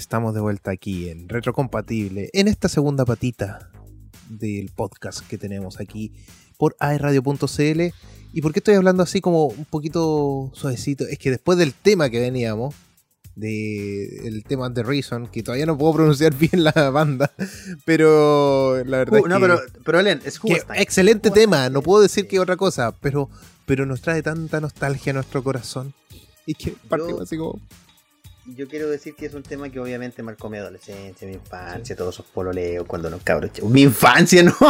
estamos de vuelta aquí en Retrocompatible, en esta segunda patita del podcast que tenemos aquí por aerradio.cl. ¿Y por qué estoy hablando así como un poquito suavecito? Es que después del tema que veníamos, de el tema de Reason, que todavía no puedo pronunciar bien la banda, pero la verdad Uh, no, es pero, que, pero Elen, es que Who excelente tema, no puedo decir que otra cosa, pero, pero nos trae tanta nostalgia a nuestro corazón. Y que partimos así como... Yo quiero decir que es un tema que obviamente marcó mi adolescencia, mi infancia, todos esos pololeos cuando los cabros. Mi infancia, no, qué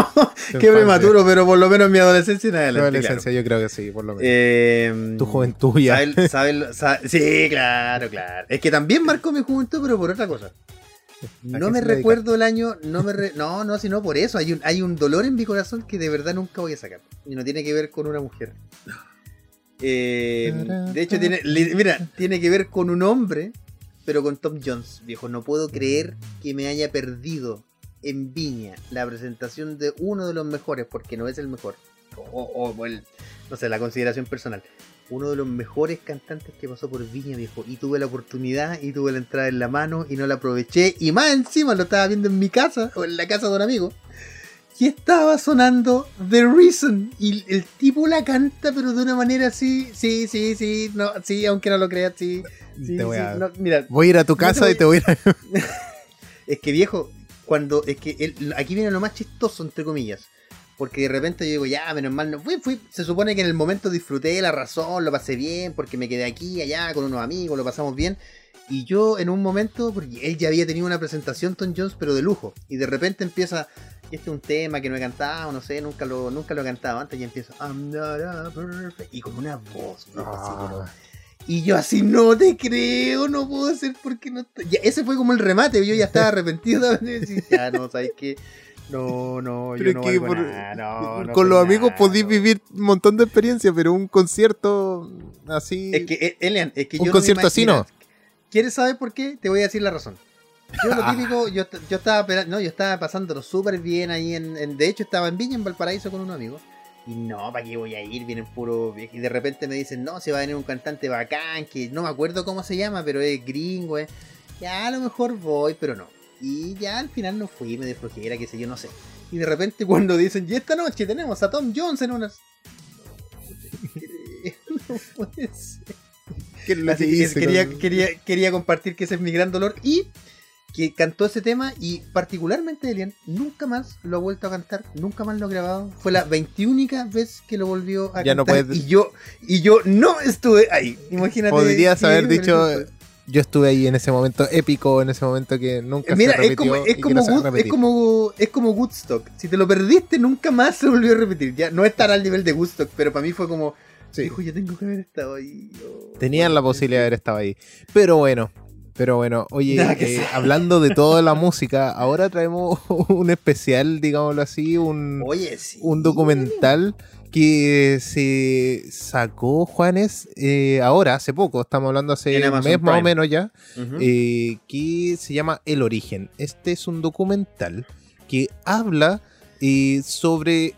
infancia. prematuro, pero por lo menos mi adolescencia en adolescencia yo creo que sí, por lo menos. Eh, tu juventud ya. sabe- sabe- sabe- sí, claro, claro. Es que también marcó mi juventud, pero por otra cosa. ¿A No me dedica? recuerdo el año, no me re- no, no, sino por eso. Hay un, hay un dolor en mi corazón que de verdad nunca voy a sacar. Y no tiene que ver con una mujer. Eh, de hecho, tiene, mira, tiene que ver con un hombre, pero con Tom Jones, viejo. No puedo creer que me haya perdido en Viña la presentación de uno de los mejores, porque no es el mejor. O, o- o el- no sé, la consideración personal. Uno de los mejores cantantes que pasó por Viña, viejo. Y tuve la oportunidad y tuve la entrada en la mano y no la aproveché. Y más encima lo estaba viendo en mi casa o en la casa de un amigo. Y estaba sonando The Reason. Y el tipo la canta, pero de una manera así. Sí, sí, sí. No, sí, aunque no lo creas, sí. Sí, Te voy sí, a- no, mira, Voy a ir a tu No casa voy- y te voy a ir a... es que viejo, cuando. Es que el- aquí viene lo más chistoso, entre comillas. Porque de repente yo digo, ya, menos mal, no fui, fui. Se supone que en el momento disfruté la razón, lo pasé bien, porque me quedé aquí, allá, con unos amigos, lo pasamos bien. Y yo en un momento, porque él ya había tenido una presentación, Tom Jones, pero de lujo. Y de repente empieza, este es un tema que no he cantado, no sé, nunca lo, nunca lo he cantado antes, y empieza, I'm not a perfect", y con una voz, viejo, así como- y yo así, no te creo, no puedo hacer porque no estoy-". Ya, ese fue como el remate, yo ya estaba arrepentido de decir, ya no, ¿sabes qué? No, no, Pero yo no valgo por- nada, no, no con los amigos nada, no". vivir un montón de experiencia, pero un concierto así... Es que, eh, Elian, es que Un yo concierto así no. ¿Quieres saber por qué? Te voy a decir la razón. Yo lo típico, yo, yo estaba no, yo estaba pasándolo súper bien ahí en, en- de hecho estaba en Viña, en Valparaíso con un amigo. Y no, ¿para qué voy a ir? Vienen puro y de repente me dicen, no, se va a venir un cantante bacán, que no me acuerdo cómo se llama, pero es gringo, eh. Ya a lo mejor voy, pero no. Y ya al final no fui, me de flojera, qué sé yo, no sé. Y de repente cuando dicen, y esta noche tenemos a Tom Jones en unas... No puede ser. ¿Qué es lo Así que quería, quería, quería compartir que ese es mi gran dolor y que cantó ese tema y particularmente Elian nunca más lo ha vuelto a cantar, nunca más lo ha grabado. Fue la 21 vez que lo volvió a Ya no cantar puedes- y yo y yo no estuve ahí. Imagínate. Podrías haber dicho. Yo estuve ahí en ese momento épico, en ese momento que nunca Mira, se es repitió como, es, como no es como es como Woodstock. Si te lo perdiste, nunca más se volvió a repetir. Ya no estará al nivel de Woodstock, pero para mí fue como, Sí. hijo, yo tengo que haber estado ahí. Oh, Tenían la posibilidad de haber estado ahí. Pero bueno, pero bueno, oye, eh, hablando de toda la música, ahora traemos un especial, digámoslo así, un, Oye, sí. un documental que se sacó Juanes eh, ahora, hace poco, estamos hablando hace un mes más o menos ya, eh, que se llama El Origen. Este es un documental que habla sobre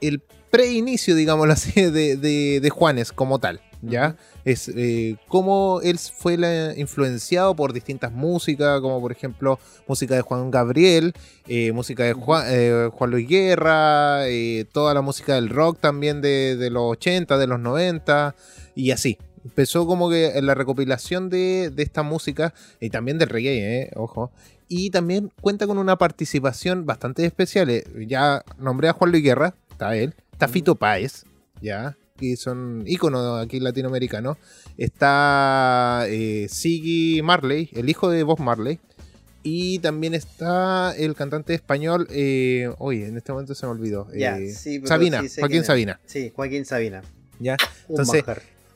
el preinicio, digámoslo así, de, de- de Juanes como tal. ¿Ya? Es eh, cómo él fue la- influenciado por distintas músicas, como por ejemplo música de Juan Gabriel, eh, música de Juan, eh, Juan Luis Guerra, eh, toda la música del rock también de, de los 80, de los 90 y así. Empezó como que en la recopilación de, de esta música y también del reggae, ojo. Y también cuenta con una participación bastante especial. Ya nombré a Juan Luis Guerra, está él. Está Fito Páez, ya, que son íconos aquí latinoamericanos. Está eh, Siggy Marley, el hijo de Bob Marley. Y también está el cantante español, eh, oye, en este momento se me olvidó. Eh, sí, Sabina, sí Joaquín. Sabina. Sí, Joaquín Sabina. ¿ya? Entonces.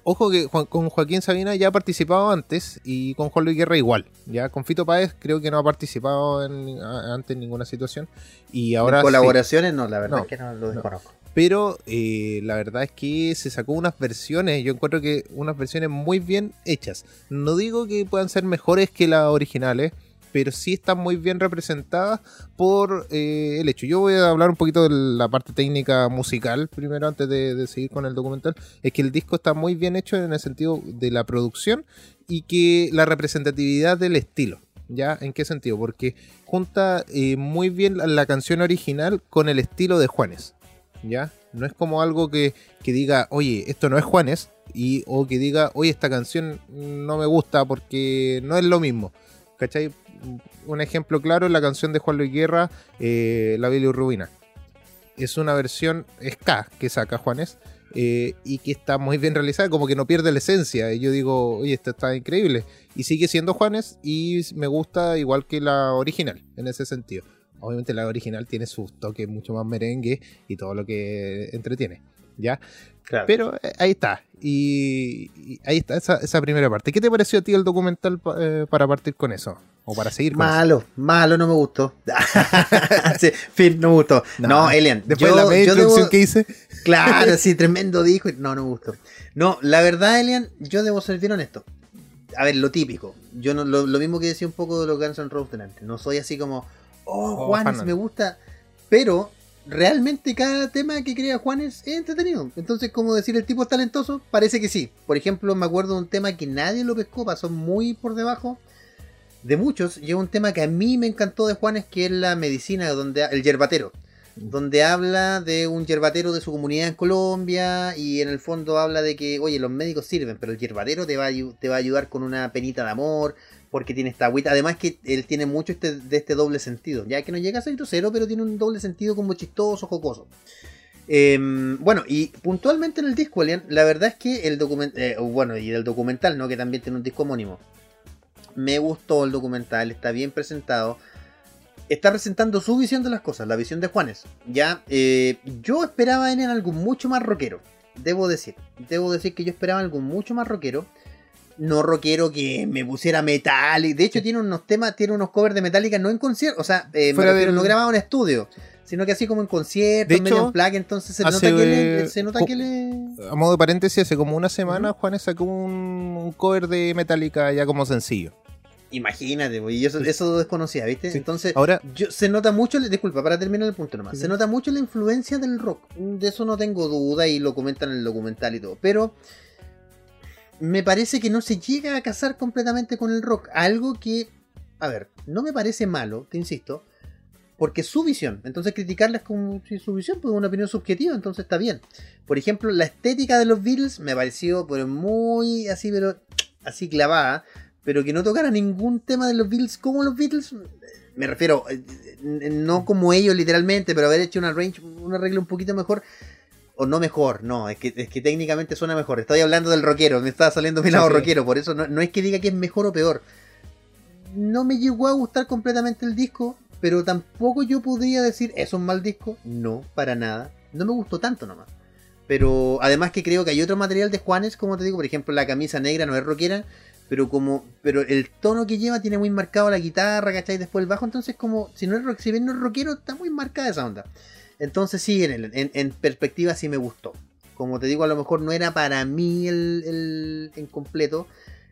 Ojo que Juan- con Joaquín Sabina ya ha participado antes y con Juan Luis Guerra igual. Ya con Fito Páez creo que no ha participado en- a- antes en ninguna situación. Y ahora En sí. colaboraciones no, la verdad No, es que no lo no. desconozco. Pero eh, la verdad es que se sacó unas versiones, yo encuentro que unas versiones muy bien hechas. No digo que puedan ser mejores que las originales, pero sí están muy bien representadas por eh, el hecho. Yo voy a hablar un poquito de la parte técnica musical primero antes de, seguir con el documental. Es que el disco está muy bien hecho en el sentido de la producción y que la representatividad del estilo. ¿Ya? ¿En qué sentido? Porque junta eh, muy bien la, la canción original con el estilo de Juanes. ¿Ya? No es como algo que, que diga, oye, esto no es Juanes, y, o que diga, oye, esta canción no me gusta porque no es lo mismo. ¿Cachai? Un ejemplo claro es la canción de Juan Luis Guerra, eh, La Bilirrubina. Es una versión ska que saca Juanes eh, y que está muy bien realizada, como que no pierde la esencia. Y yo digo, oye, esto está increíble. Y sigue siendo Juanes y me gusta igual que la original, en ese sentido. Obviamente la original tiene sus toques mucho más merengue y todo lo que entretiene. ¿Ya? Claro. Pero eh, ahí está. Y, y ahí está esa, esa primera parte. ¿Qué te pareció a ti el documental pa- eh, para partir con eso? O para seguir con eso. Malo, malo, no me gustó. sí, fin, no me gustó. No, Elian, Después yo, de la media introducción debo- que hice. Claro, sí, tremendo dijo. No, no me gustó. No, la verdad, Elian, yo debo ser bien honesto. A ver, lo típico. Yo no, lo, lo mismo que decía un poco de los Guns N' Roses delante. No soy así como, oh, Oh, Juanes, me gusta. Pero realmente cada tema que crea Juanes es entretenido. Entonces, como decir el tipo es talentoso, parece que sí. Por ejemplo, me acuerdo de un tema que nadie lo pescó, pasó muy por debajo de muchos. Y es un tema que a mí me encantó de Juanes, que es la medicina, donde el yerbatero donde habla de un yerbatero de su comunidad en Colombia y en el fondo habla de que, oye, los médicos sirven, pero el yerbatero te va a, te va a ayudar con una penita de amor, porque tiene esta agüita. Además que él tiene mucho este, de este doble sentido, ya que no llega a ser grosero, pero tiene un doble sentido como chistoso, jocoso. Em, bueno, y puntualmente en el disco, Alien, la verdad es que el documental, bueno, y del documental, ¿no? Que también tiene un disco homónimo. Me gustó el documental, está bien presentado está presentando su visión de las cosas, la visión de Juanes. Ya, eh, yo esperaba en él algo mucho más rockero, debo decir. Debo decir que yo esperaba algo mucho más rockero. No rockero que me pusiera metal. De hecho, tiene unos temas, tiene unos covers de Metallica, no en concierto. O sea, eh, me Fuera refiero, del- no grabado en estudio, sino que así como en concierto, De medio hecho, en plaque. Entonces se nota que le. Se nota que le... A modo de paréntesis, hace como una semana Juanes sacó un, un cover de Metallica ya como sencillo. Imagínate, pues, y eso, eso desconocía, ¿viste? Sí. Entonces, Ahora, Yo, se nota mucho, disculpa, para terminar el punto nomás, Sí, se nota mucho la influencia del rock. De eso no tengo duda y lo comentan en el documental y todo. Pero me parece que no se llega a casar completamente con el rock. Algo que, a ver, no me parece malo, te insisto, porque es su visión. Entonces criticarla es como si su visión, pues una opinión subjetiva, entonces está bien. Por ejemplo, la estética de los Beatles me pareció pero muy así, pero así clavada. Pero que no tocara ningún tema de los Beatles como los Beatles, me refiero, eh, eh, no como ellos literalmente, pero haber hecho una range, un arreglo un poquito mejor. O no mejor, no, es que, es que técnicamente suena mejor. Estoy hablando del rockero, me estaba saliendo mi Sí, lado sí. rockero, por eso no, no es que diga que es mejor o peor. No me llegó a gustar completamente el disco, pero tampoco yo podría decir, ¿es un mal disco? No, para nada. No me gustó tanto nomás. Pero además que creo que hay otro material de Juanes, como te digo, por ejemplo, la camisa negra no es rockera, pero como pero el tono que lleva tiene muy marcado la guitarra, ¿cachai? Después el bajo, entonces como si no es rock, si bien no es rockero, está muy marcada esa onda. Entonces sí, en, el- en, en perspectiva sí me gustó. Como te digo, a lo mejor no era para mí el, el en completo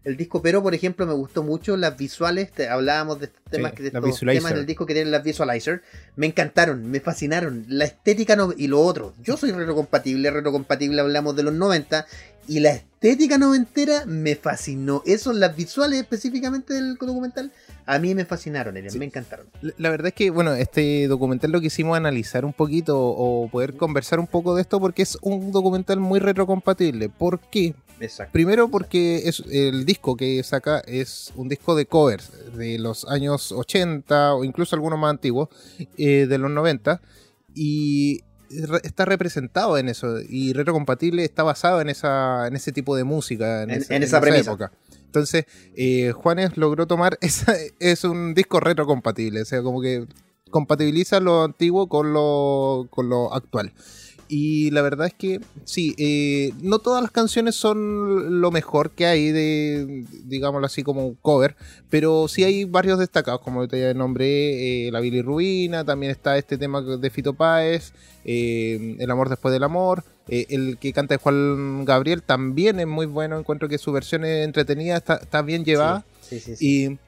el disco, pero por ejemplo me gustó mucho las visuales, te- hablábamos de estos temas, Sí, que- de estos temas del disco que tienen las visualizer, me encantaron, me fascinaron, la estética no- y lo otro, yo soy retrocompatible, retrocompatible hablamos de los 90 y la estética noventera me fascinó, eso, las visuales específicamente del documental, a mí me fascinaron, Elian, Sí. me encantaron. La- verdad es que, bueno, este documental lo quisimos analizar un poquito o poder conversar un poco de esto porque es un documental muy retrocompatible. ¿Por qué? Exacto. Primero porque es el disco que saca es un disco de covers de los años 80 o incluso algunos más antiguos, eh, de los 90, y está representado en eso. Y retrocompatible está basado en, esa, en ese tipo de música, en, En- esa, en esa premisa. época. Entonces, eh, Juanes logró tomar, esa, es un disco retrocompatible, o sea, como que compatibiliza lo antiguo con lo, con lo actual. Y la verdad es que sí, eh, no todas las canciones son lo mejor que hay de, digámoslo así, como cover, pero sí hay varios destacados, como te ya nombré, eh, La Bilirruina, también está este tema de Fito Páez, eh, El amor después del amor, eh, el que canta de Juan Gabriel también es muy bueno, encuentro que su versión es entretenida, está, está bien llevada. Sí, sí, sí. Y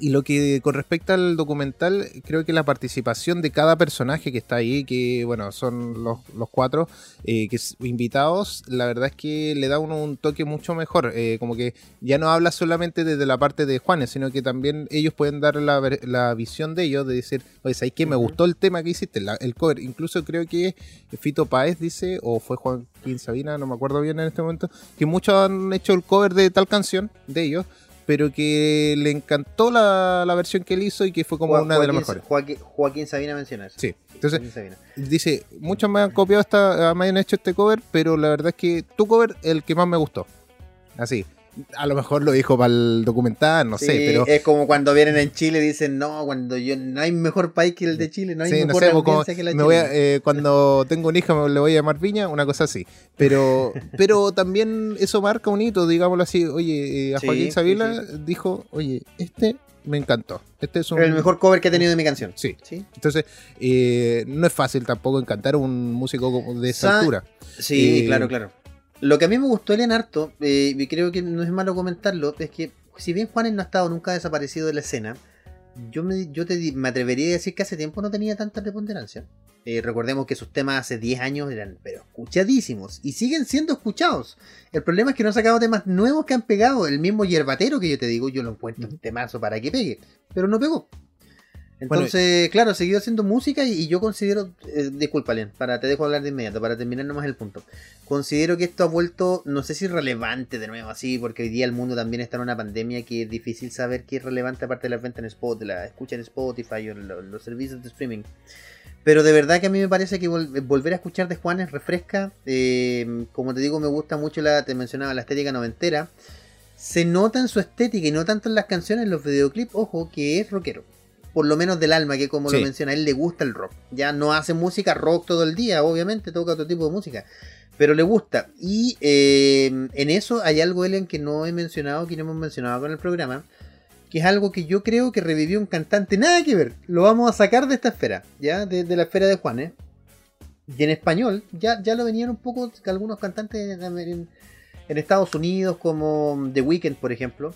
Y lo que con respecto al documental, creo que la participación de cada personaje que está ahí, que bueno, son los, los cuatro eh, que invitados, la verdad es que le da uno un toque mucho mejor. Eh, como que ya no habla solamente desde la parte de Juanes, sino que también ellos pueden dar la, la visión de ellos, de decir, oye, ¿sabes qué? Me gustó el tema que hiciste, el cover. Incluso creo que Fito Paez dice, o fue Joaquín Sabina, no me acuerdo bien en este momento, que muchos han hecho el cover de tal canción de ellos pero que le encantó la, la, versión que él hizo y que fue como una de las mejores. Joaquín, Sabina menciona eso. Sí, entonces dice, muchos me han copiado esta, me han hecho este cover, pero la verdad es que tu cover el que más me gustó. Así a lo mejor lo dijo para el documental, no sé, pero... Es como cuando vienen en Chile y dicen, no, cuando yo no hay mejor país que el de Chile, no hay mejor no sé, que la me voy eh, Cuando tengo un hijo le voy a llamar Viña, una cosa así. Pero pero también eso marca un hito, digámoslo así. Oye, eh, a Joaquín Sabila dijo, oye, este me encantó. Este es el mejor cover que he tenido de mi canción. Sí. ¿Sí? Entonces, eh, no es fácil tampoco encantar a un músico de esa altura. Sí, claro, claro. Lo que a mí me gustó Elian harto, eh, y creo que no es malo comentarlo, es que si bien Juanes no ha estado nunca desaparecido de la escena, yo me, yo te, me atrevería a decir que hace tiempo no tenía tanta preponderancia. Eh, recordemos que sus temas hace 10 años eran pero escuchadísimos y siguen siendo escuchados. El problema es que no han sacado temas nuevos que han pegado. El mismo yerbatero que yo te digo, yo lo encuentro un temazo para que pegue, pero no pegó. Entonces, claro, seguido haciendo música y, yo considero, eh, disculpa, para te dejo hablar de inmediato, para terminar nomás el punto. Considero que esto ha vuelto, no sé si relevante de nuevo así, porque hoy día el mundo también está en una pandemia que es difícil saber qué es relevante aparte de la venta en Spot, de la escucha en Spotify o los, servicios de streaming. Pero de verdad que a mí me parece que volver a escuchar de Juanes refresca. Eh, como te digo, me gusta mucho la, te mencionaba, la estética noventera. Se nota en su estética y no tanto en las canciones, en los videoclips, ojo, que es rockero por lo menos del alma, que como lo menciona, a él le gusta el rock. Ya no hace música rock todo el día, obviamente toca otro tipo de música, pero le gusta. Y eh, en eso hay algo, Ellen, que no he mencionado, que no hemos mencionado con el programa, que es algo que yo creo que revivió un cantante, nada que ver, lo vamos a sacar de esta esfera, ya, de, la esfera de Juanes. Y en español, ya, ya lo venían un poco algunos cantantes en, Estados Unidos, como The Weeknd, por ejemplo,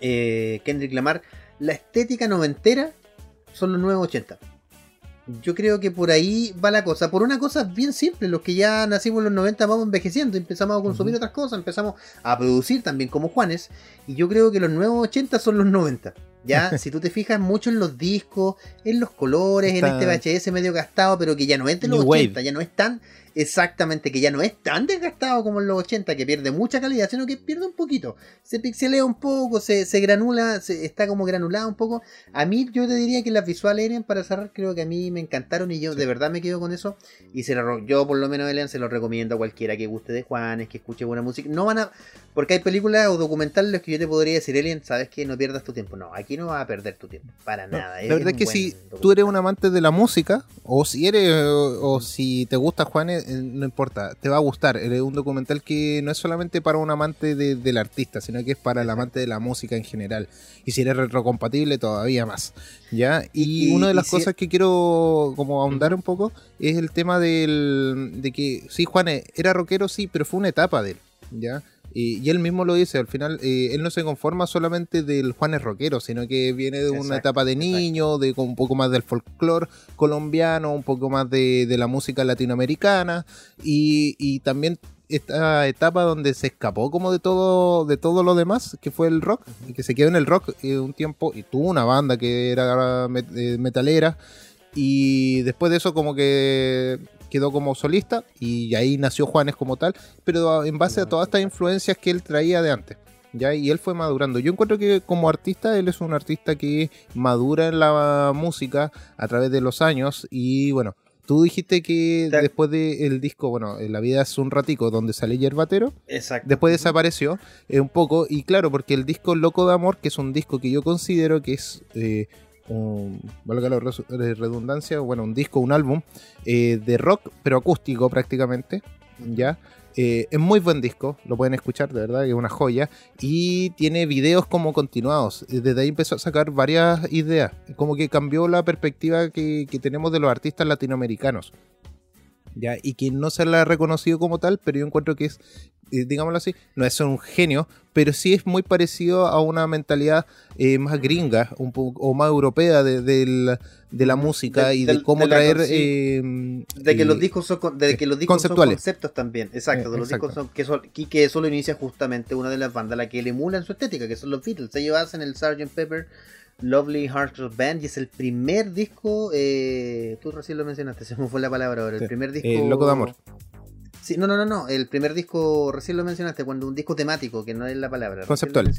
eh, Kendrick Lamar la estética noventera son los nuevos 80. Yo creo que por ahí va la cosa. Por una cosa bien simple, los que ya nacimos en los 90 vamos envejeciendo, empezamos a consumir otras cosas, empezamos a producir también como Juanes. Y yo creo que los nuevos 80 son los 90. Ya, si tú te fijas mucho en los discos, en los colores, en este VHS medio gastado, pero que ya no es de los 80, ya no es tan exactamente, que ya no es tan desgastado como en los 80, que pierde mucha calidad, sino que pierde un poquito. Se pixelea un poco, se, granula, se, está como granulado un poco. A mí yo te diría que las visuales, Eren, para cerrar, creo que a mí me encantaron y yo de verdad me quedo con eso. Y se lo, yo por lo menos, Ellen, se lo recomiendo a cualquiera que guste de Juanes, que escuche buena música. No van a... Porque hay películas o documentales que yo te podría decir, Ellen, sabes que no pierdas tu tiempo. No, aquí no vas a perder tu tiempo, para nada. La verdad es que si tú eres un amante de la música, o si eres, o si te gusta Juanes, no importa, te va a gustar. Es un documental que no es solamente para un amante del artista, sino que es para el amante de la música en general. Y si eres retrocompatible, todavía más. ¿Ya? Y, una de las cosas que quiero como ahondar un poco es el tema del, de que, sí, Juanes era rockero, sí, pero fue una etapa de él. ¿Ya? Y, él mismo lo dice, al final eh, él no se conforma solamente del Juanes rockero, sino que viene de una etapa de niño, de un poco más del folclore colombiano, un poco más de, la música latinoamericana y, también esta etapa donde se escapó como de todo de todo lo demás que fue el rock y que se quedó en el rock eh, un tiempo y tuvo una banda que era eh, metalera y después de eso como que quedó como solista y ahí nació Juanes como tal, pero en base a todas estas influencias que él traía de antes. ¿ya? Y él fue madurando. Yo encuentro que como artista, él es un artista que madura en la música a través de los años y bueno. Tú dijiste que después del disco, bueno, La vida es un ratico, donde sale Yerbatero, Exacto. después desapareció eh, un poco, y claro, porque el disco Loco de Amor, que es un disco que yo considero que es eh, un, valga la redundancia, bueno, un disco, un álbum eh, de rock, pero acústico prácticamente, ¿ya? Eh, es muy buen disco, lo pueden escuchar, de verdad, es una joya. Y tiene videos como continuados. Desde ahí empezó a sacar varias ideas. Como que cambió la perspectiva que, tenemos de los artistas latinoamericanos. ¿ya? Y que no se la ha reconocido como tal, pero yo encuentro que es eh, digámoslo así, no es un genio, pero sí es muy parecido a una mentalidad eh, más gringa un poco, o más europea de, de, la, música y de, cómo traer... Eh, de que los discos son, de que los discos son conceptos también, exacto, de los discos son, que, son, que eso lo inicia justamente una de las bandas la que le emulan su estética, que son los Beatles. Ellos hacen el Sgt. Pepper Lovely Hearts of Band y es el primer disco, tú recién lo mencionaste, se me fue la palabra ahora, el primer disco... Loco de Amor no, no, no, no. El primer disco, recién lo mencionaste, cuando un disco temático, que no es la palabra. Conceptual.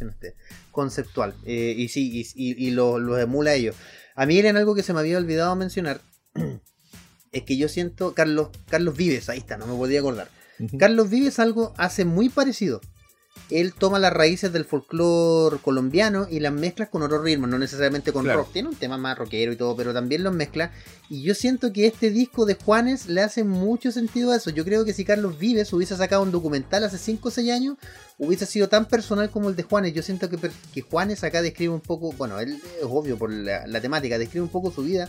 Conceptual. Eh, y sí, y, lo, emula ellos. A mí era algo que se me había olvidado mencionar. es que yo siento. Carlos, Carlos Vives, ahí está, no me podía acordar. Carlos Vives algo hace muy parecido él toma las raíces del folclore colombiano y las mezcla con otros ritmos, no necesariamente con rock. Tiene un tema más rockero y todo, pero también los mezcla. Y yo siento que este disco de Juanes le hace mucho sentido a eso. Yo creo que si Carlos Vives hubiese sacado un documental hace 5 o 6 años, hubiese sido tan personal como el de Juanes. Yo siento que, que Juanes acá describe un poco, bueno, él es obvio por la, temática, describe un poco su vida,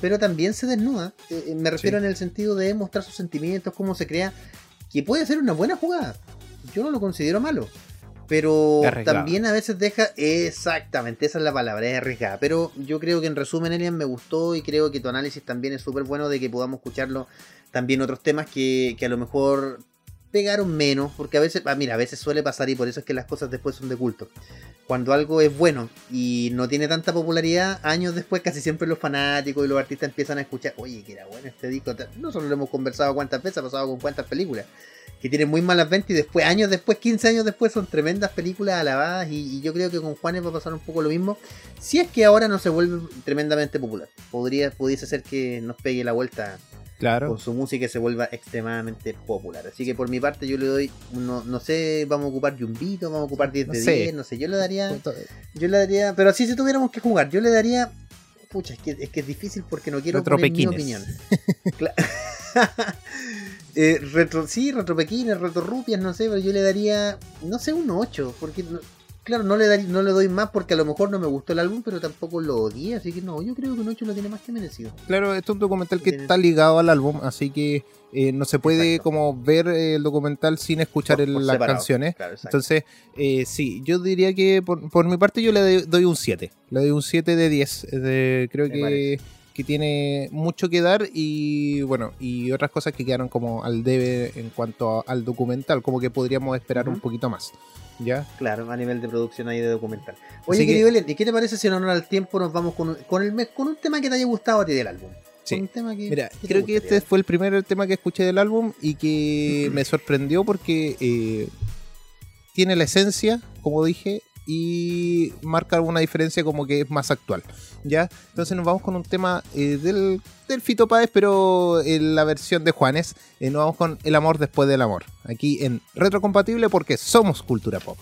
pero también se desnuda. Eh, eh, me refiero en el sentido de mostrar sus sentimientos, cómo se crea, que puede ser una buena jugada yo no lo considero malo. Pero también a veces deja. Exactamente, esa es la palabra, es arriesgada. Pero yo creo que en resumen, Elian, me gustó y creo que tu análisis también es súper bueno de que podamos escucharlo. También otros temas que, que a lo mejor pegaron menos, porque a veces, ah, mira, a veces suele pasar y por eso es que las cosas después son de culto. Cuando algo es bueno y no tiene tanta popularidad, años después casi siempre los fanáticos y los artistas empiezan a escuchar, oye, que era bueno este disco. Nosotros lo hemos conversado cuántas veces, ha pasado con cuántas películas que tienen muy malas ventas y después, años después, 15 años después, son tremendas películas alabadas y, yo creo que con Juanes va a pasar un poco lo mismo, si es que ahora no se vuelve tremendamente popular. Podría, pudiese ser que nos pegue la vuelta claro. con su música se vuelva extremadamente popular. Así que por mi parte yo le doy, no, no sé, vamos a ocupar Jumbito, vamos a ocupar 10 de 10, no sé, yo le daría, yo le daría, pero así si tuviéramos que jugar, yo le daría, pucha, es que es, que es difícil porque no quiero poner mi opinión. Eh, retro, sí, retropequines, retrorupias, no sé, pero yo le daría, no sé, un 8, porque claro, no le, no le doy más porque a lo mejor no me gustó el álbum, pero tampoco lo odié, así que no, yo creo que un 8 lo tiene más que merecido. Claro, esto es un documental que está ligado al álbum, así que eh, no se puede como ver el documental sin escuchar las canciones. Entonces, eh, sí, yo diría que por, mi parte yo le doy un 7, le doy un 7 de 10, creo que que tiene mucho que dar y bueno, y otras cosas que quedaron como al debe en cuanto al documental, como que podríamos esperar un poquito más. ¿Ya? Claro, a nivel de producción ahí de documental. Oye, querido ¿y qué te parece si en honor al tiempo nos vamos con, con, el, con un tema que te haya gustado a ti del álbum? Sí. Mira, creo que este fue el primer tema que escuché del álbum y que me sorprendió porque eh, tiene la esencia, como dije, y marca alguna diferencia como que es más actual. ¿ya? Entonces nos vamos con un tema eh, del, del Fito Páez, pero en la versión de Juanes. Eh, nos vamos con El amor después del amor. Aquí en Retrocompatible porque somos cultura pop.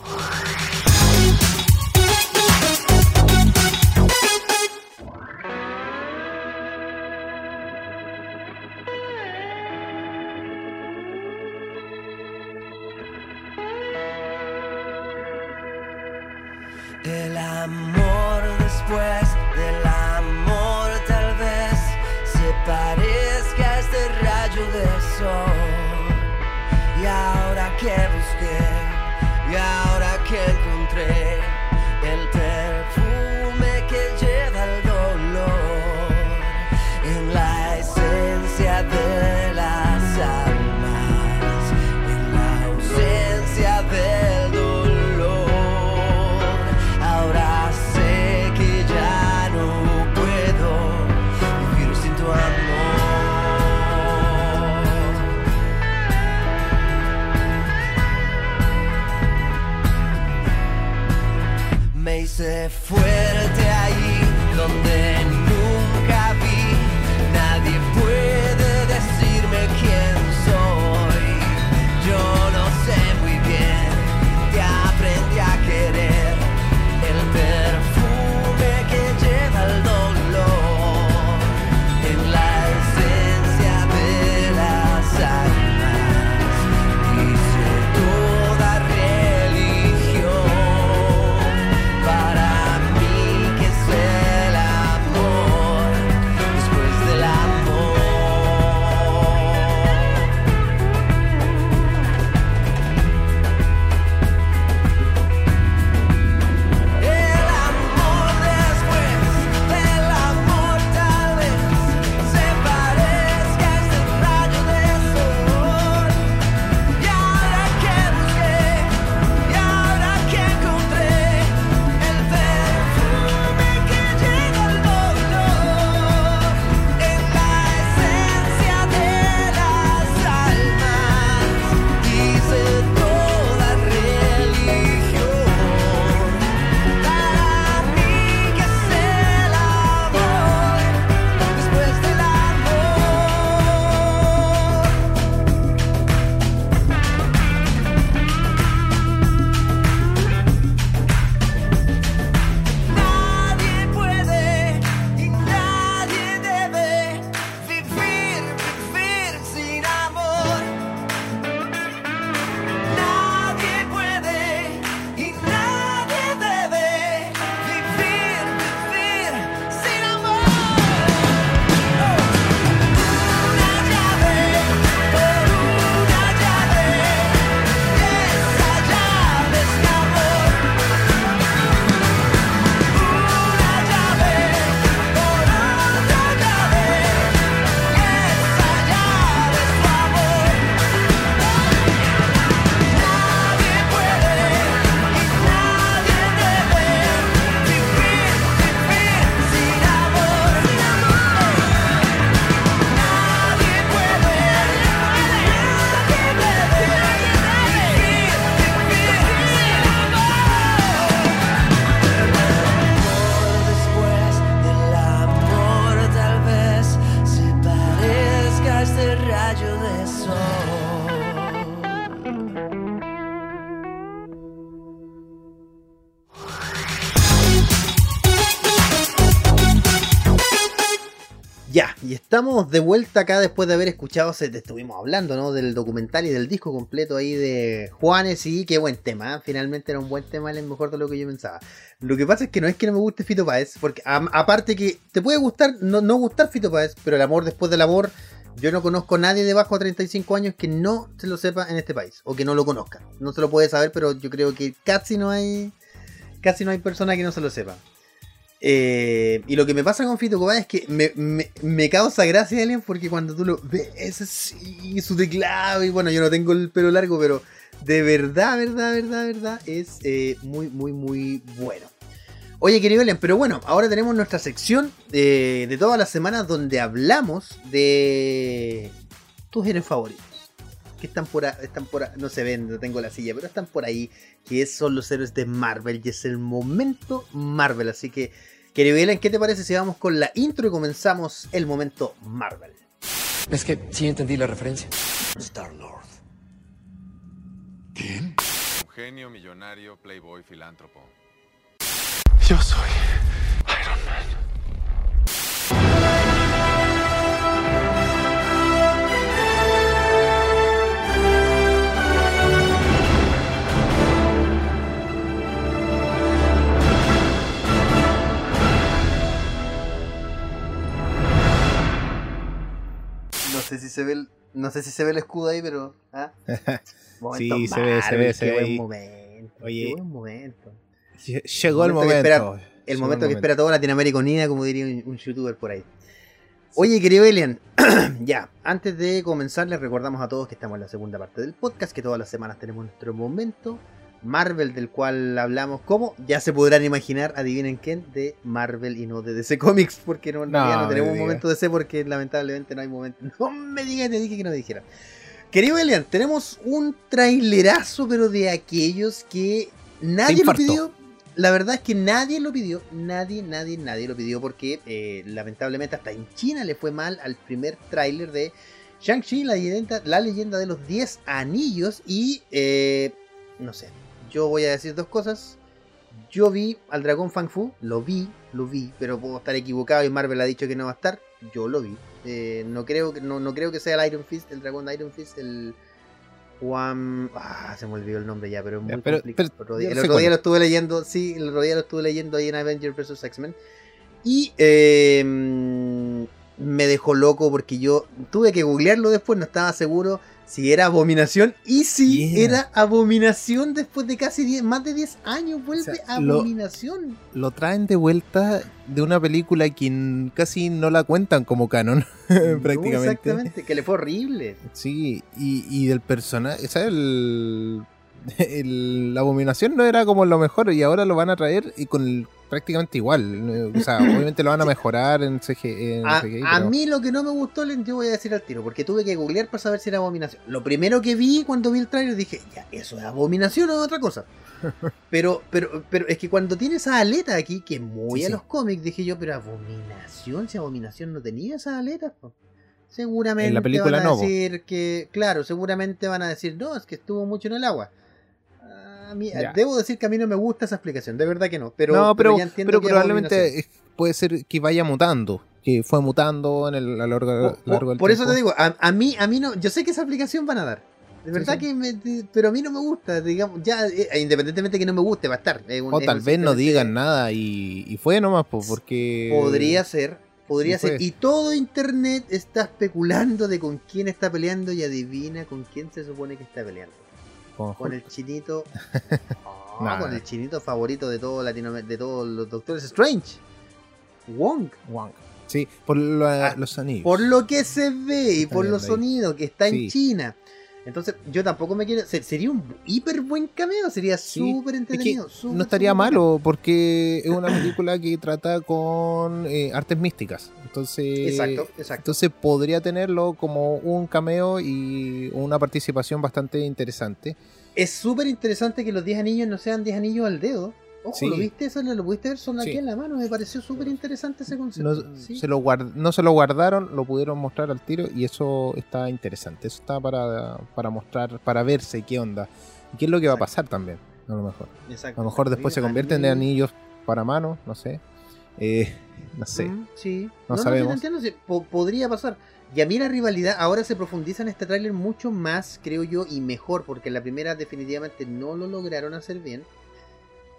Estamos de vuelta acá después de haber escuchado, se, te estuvimos hablando, ¿no? Del documental y del disco completo ahí de Juanes y qué buen tema, ¿eh? finalmente era un buen tema, es mejor de lo que yo pensaba. Lo que pasa es que no es que no me guste Fito Páez, porque aparte que te puede gustar, no, no gustar Fito Páez, pero el amor después del amor, yo no conozco a nadie debajo de 35 años que no se lo sepa en este país, o que no lo conozca. No se lo puede saber, pero yo creo que casi no hay, casi no hay persona que no se lo sepa. Eh, y lo que me pasa con Fito Páez es que me, me- me causa gracia, Alien, porque cuando tú lo ves así, su teclado, y bueno, yo no tengo el pelo largo, pero de verdad, verdad, verdad, verdad, es eh, muy, muy, muy bueno. Oye, querido Alien, pero bueno, ahora tenemos nuestra sección eh, de todas las semanas donde hablamos de tus héroes favoritos. Que están por, a- están por a- no se ven, no tengo la silla, pero están por ahí, que son los héroes de Marvel, y es el momento Marvel, así que, querido Alien, ¿qué te parece si vamos con la intro y comenzamos el momento Marvel? Es que sí entendí la referencia. Star-Lord. ¿Quién? Un genio, millonario, playboy, filántropo. Yo soy Iron Man. Sé si se ve el, no sé si se ve el escudo ahí, pero. ¿ah? Sí, se ve, se ve, se ve buen ahí. momento. Oye. Qué buen momento. Llegó el momento que momento. espera- El momento que espera toda Latinoamérica unida, como diría un, un youtuber por ahí. Oye, querido Elian, ya, antes de comenzar, les recordamos a todos que estamos en la segunda parte del podcast, que todas las semanas tenemos nuestro momento Marvel, del cual hablamos, como ya se podrán imaginar, adivinen quién, de Marvel y no de DC Comics, porque no, tenemos un momento DC, porque lamentablemente no hay momento. No me digas, te dije que no dijera. Querido Elian, tenemos un trailerazo, pero de aquellos que nadie lo pidió. La verdad es que nadie lo pidió, nadie, nadie, nadie lo pidió porque eh, lamentablemente hasta en China le fue mal al primer tráiler de Shang-Chi, la leyenda, la leyenda de los 10 anillos y eh, no sé, yo voy a decir dos cosas. Yo vi al dragón Fang Fu, lo vi, lo vi, pero puedo estar equivocado y Marvel ha dicho que no va a estar. Yo lo vi. Eh, no, creo, que- no, no creo que sea el Iron Fist, el dragón de Iron Fist, el Juan... Ah, se me olvidó el nombre ya, pero es muy pero- complicado. pero el otro día, lo estuve leyendo, sí, el otro día lo estuve leyendo ahí en Avengers vs. X-Men. Y eh, mm, me dejó loco porque yo tuve que googlearlo después, no estaba seguro si era abominación. Y Yeah. era abominación después de casi 10, más de 10 años. Vuelve O sea, lo- abominación. Lo traen de vuelta de una película que casi no la cuentan como canon, No, prácticamente. exactamente, que le fue horrible. Sí, y, y del personaje, ¿sabes? El, el- la abominación no era como lo mejor y ahora lo van a traer y con el- prácticamente igual. O sea, obviamente lo van a mejorar en, CG, en A, CGI, a pero- mí lo que no me gustó, yo voy a decir al tiro, porque tuve que googlear para saber si era abominación. Lo primero que vi cuando vi el trailer dije, ya, ¿eso es abominación o es otra cosa? Pero, pero, pero es que cuando tiene esa aleta aquí, que muy Sí, a sí. los cómics, dije yo, pero abominación, si abominación no tenía esas aletas, po. seguramente En la película van a no, decir que, claro, seguramente van a decir, no, es que estuvo mucho en el agua. A mí- Ya. debo decir que a mí no me gusta esa explicación, de verdad que no. Pero, no, pero, ya entiendo pero que probablemente puede ser que vaya mutando, que fue mutando en el, a lo largo, del por eso tiempo. te digo, a, a mí, a mí no, yo sé que esa aplicación van a dar. De verdad sí. que me, pero a mí no me gusta, digamos, ya eh, independientemente que no me guste, va a estar. es un- O tal vez no digan nada y, y fue nomás, pues, porque... Podría ser, podría ser. Y todo internet está especulando de con quién está peleando y adivina con quién se supone que está peleando. Con el chinito. Ah, Nah. con el chinito favorito de todo Latinoamérica, de todos los Doctores Strange. Wong. Wong. Sí, por la- Ah, los anillos. Por lo que se ve y por los ahí. sonidos que está en. China. Entonces, yo tampoco me quiero. se- Sería un hiper buen cameo, sería Sí, súper Es que entretenido. no estaría malo porque es una película que trata con eh, artes místicas. Entonces, Exacto, exacto. entonces podría tenerlo como un cameo y una participación bastante interesante. Es súper interesante que los 10 anillos no sean 10 anillos al dedo. Ojo, Sí. ¿lo viste? Eso lo pudiste ver son aquí Sí. en la mano. Me pareció súper interesante ese concepto. No Sí. se, lo guard- no se lo guardaron, lo pudieron mostrar al tiro y eso está interesante. Eso está para, para mostrar, para verse qué onda. Y qué es lo que va a pasar también, a lo mejor. Exacto, A lo mejor exacto. después se convierten en anillos. anillos para mano, no sé. Eh, no sé. Mm, sí. No sí, sabemos. te entiendo, sí, po- podría pasar. Y a mí la rivalidad ahora se profundiza en este tráiler mucho más, creo yo, y mejor, porque en la primera definitivamente no lo lograron hacer bien.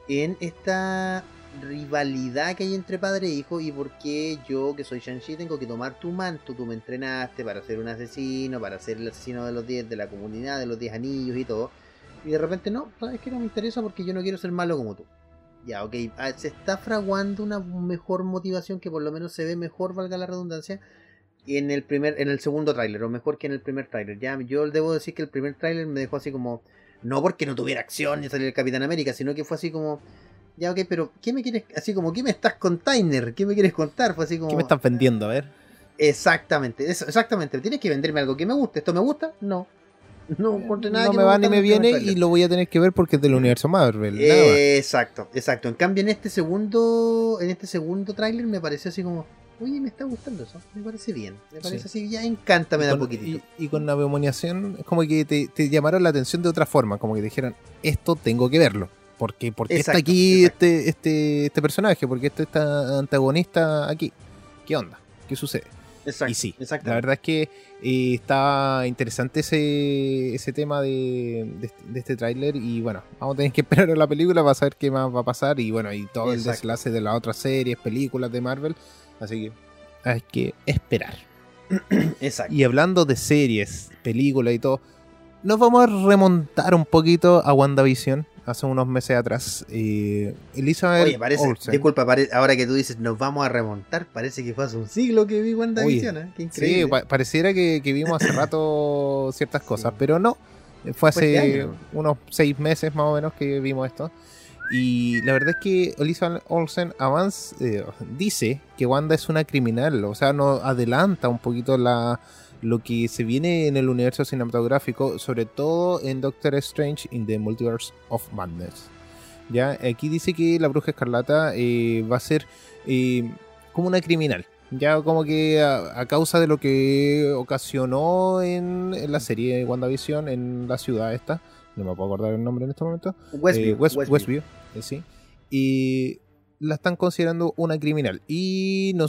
En esta rivalidad que hay entre padre e hijo y por qué yo, que soy Shang-Chi, tengo que tomar tu manto, tú me entrenaste para ser un asesino, para ser el asesino de los 10 de la comunidad, de los 10 anillos y todo. Y de repente no, sabes que no me interesa porque yo no quiero ser malo como tú. Ya, ok. Ah, Se está fraguando una mejor motivación que por lo menos se ve mejor, valga la redundancia, en el primer, en el segundo tráiler, o mejor que en el primer tráiler. Ya, yo debo decir que el primer tráiler me dejó así como, no porque no tuviera acción ni salir el Capitán América, sino que fue así como, ya, ok, pero ¿qué me quieres, así como, ¿qué me estás container? ¿Qué me quieres contar? Fue así como, ¿Qué me estás vendiendo? A ver. exactamente, eso, exactamente. Tienes que venderme algo que me guste. ¿Esto me gusta? No. No encontré nada no que me va ni me viene y lo voy a tener que ver porque es del universo Marvel. nada más. Exacto, exacto. En cambio, en este segundo, en este segundo tráiler me pareció así como, oye, me está gustando eso, me parece bien, me parece así, ya encanta, me da poquitito. Y, y con la beomoniación es como que te, te llamaron la atención de otra forma, como que dijeron, esto tengo que verlo. Porque, porque está aquí exacto. este, este, este personaje, porque este está antagonista aquí. ¿Qué onda? ¿Qué sucede? Exacto, y sí, exacto. la verdad es que eh, está interesante ese, ese tema de, de este, de este tráiler y bueno, vamos a tener que esperar a la película para saber qué más va a pasar y bueno, y todo el deslace de las otras series, películas de Marvel, así que hay que esperar. Exacto. Y hablando de series, películas y todo, nos vamos a remontar un poquito a WandaVision hace unos meses atrás. Eh, Elizabeth Oye, parece, Olsen. disculpa, pare- ahora que tú dices nos vamos a remontar, parece que fue hace un siglo que vi WandaVision, ¿eh? Qué Sí, increíble. pa- pareciera que, que vimos hace rato ciertas cosas, pero no. Fue hace este año. unos seis meses más o menos que vimos esto. Y la verdad es que Elizabeth Olsen avance, eh, dice que Wanda es una criminal, o sea, nos adelanta un poquito la, lo que se viene en el universo cinematográfico, sobre todo en Doctor Strange in the Multiverse of Madness. Ya, aquí dice que la bruja escarlata eh, va a ser eh, como una criminal. Ya como que a, causa de lo que ocasionó en la serie WandaVision en la ciudad esta, no me puedo acordar el nombre en este momento, Westview, eh, West- Westview. Westview, eh, sí. Y la están considerando una criminal. Y no,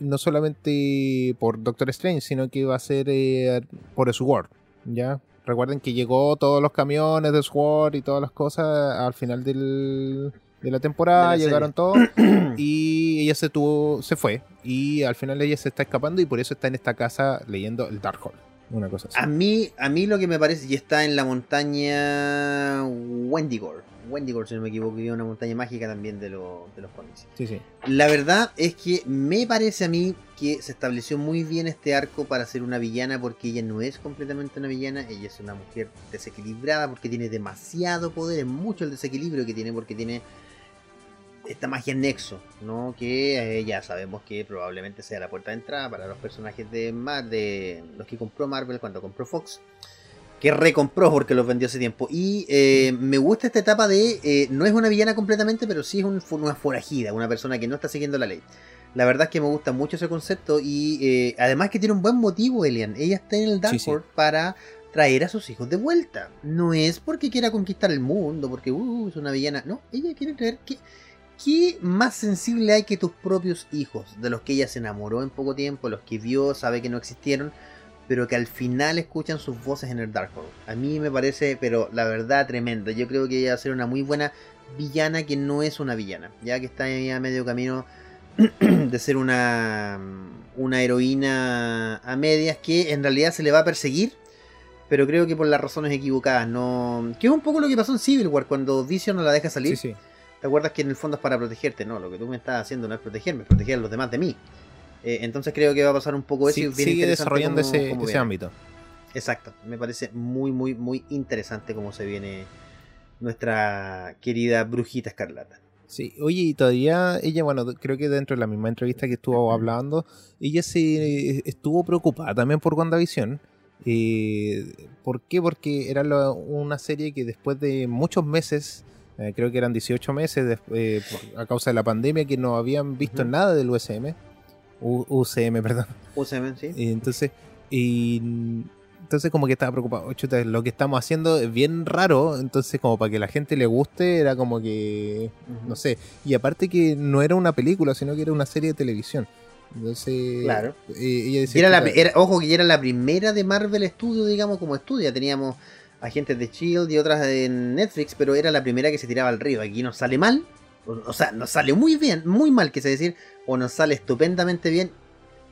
no solamente por Doctor Strange, sino que va a ser eh, por Sword. ¿ya? Recuerden que llegó todos los camiones de Sword y todas las cosas al final del- de la temporada, De la llegaron todos y ella se tuvo, se fue y al final ella se está escapando y por eso está en esta casa leyendo el Darkhold, una cosa así. A mí, a mí lo que me parece, y está en la montaña Wendigore. Wendigore, si no me equivoco, es una montaña mágica también de, lo- de los cómics. Sí, sí. La verdad es que me parece a mí que se estableció muy bien este arco para ser una villana porque ella no es completamente una villana, ella es una mujer desequilibrada porque tiene demasiado poder, es mucho el desequilibrio que tiene porque tiene esta magia nexo, ¿no? Que eh, ya sabemos que probablemente sea la puerta de entrada para los personajes de, Mar de los que compró Marvel cuando compró Fox. Que recompró porque los vendió hace tiempo. Y eh, me gusta esta etapa de. eh, no es una villana completamente, pero sí es un- una forajida, una persona que no está siguiendo la ley. La verdad es que me gusta mucho ese concepto y además que tiene un buen motivo, Elian. Ella está en el Sí, sí. Para traer a sus hijos de vuelta. No es porque quiera conquistar el mundo, porque uh, es una villana. No, ella quiere traer que. ¿Qué más sensible hay que tus propios hijos? De los que ella se enamoró en poco tiempo, los que vio, sabe que no existieron, pero que al final escuchan sus voces en el Darkhold. A mí me parece, pero la verdad, tremenda. Yo creo que ella va a ser una muy buena villana que no es una villana, ya que está ahí a medio camino de ser una, una heroína a medias que en realidad se le va a perseguir, pero creo que por las razones equivocadas. no Que es un poco lo que pasó en Civil War cuando Vision no la deja salir. Sí, sí. ¿Te acuerdas que en el fondo es para protegerte? No, lo que tú me estás haciendo no es protegerme, es proteger a los demás de mí. Eh, entonces creo que va a pasar un poco eso. Sí, y bien sigue desarrollando ese, ámbito. Exacto, me parece muy, muy, muy interesante cómo se viene nuestra querida brujita escarlata. Sí, oye, y todavía ella, bueno, creo que dentro de la misma entrevista que estuvo hablando, ella se estuvo preocupada también por WandaVision. Eh, ¿Por qué? Porque era lo- una serie que después de muchos meses, eh, creo que eran 18 meses des- eh, por- a causa de la pandemia, que no habían visto nada del USM, U- UCM, perdón. UCM, sí. Y entonces, y Entonces como que estaba preocupado, chuta, lo que estamos haciendo es bien raro, entonces como para que la gente le guste era como que, no sé, y aparte que no era una película, sino que era una serie de televisión. Entonces, Claro. eh, ella decía, Era la, chuta, era- ojo que ya era la primera de Marvel Studio, digamos, como estudio. Ya teníamos agentes de Shield y otras en Netflix, pero era la primera que se tiraba al río. Aquí nos sale mal, o, o sea, nos sale muy bien, muy mal, quise decir, o nos sale estupendamente bien.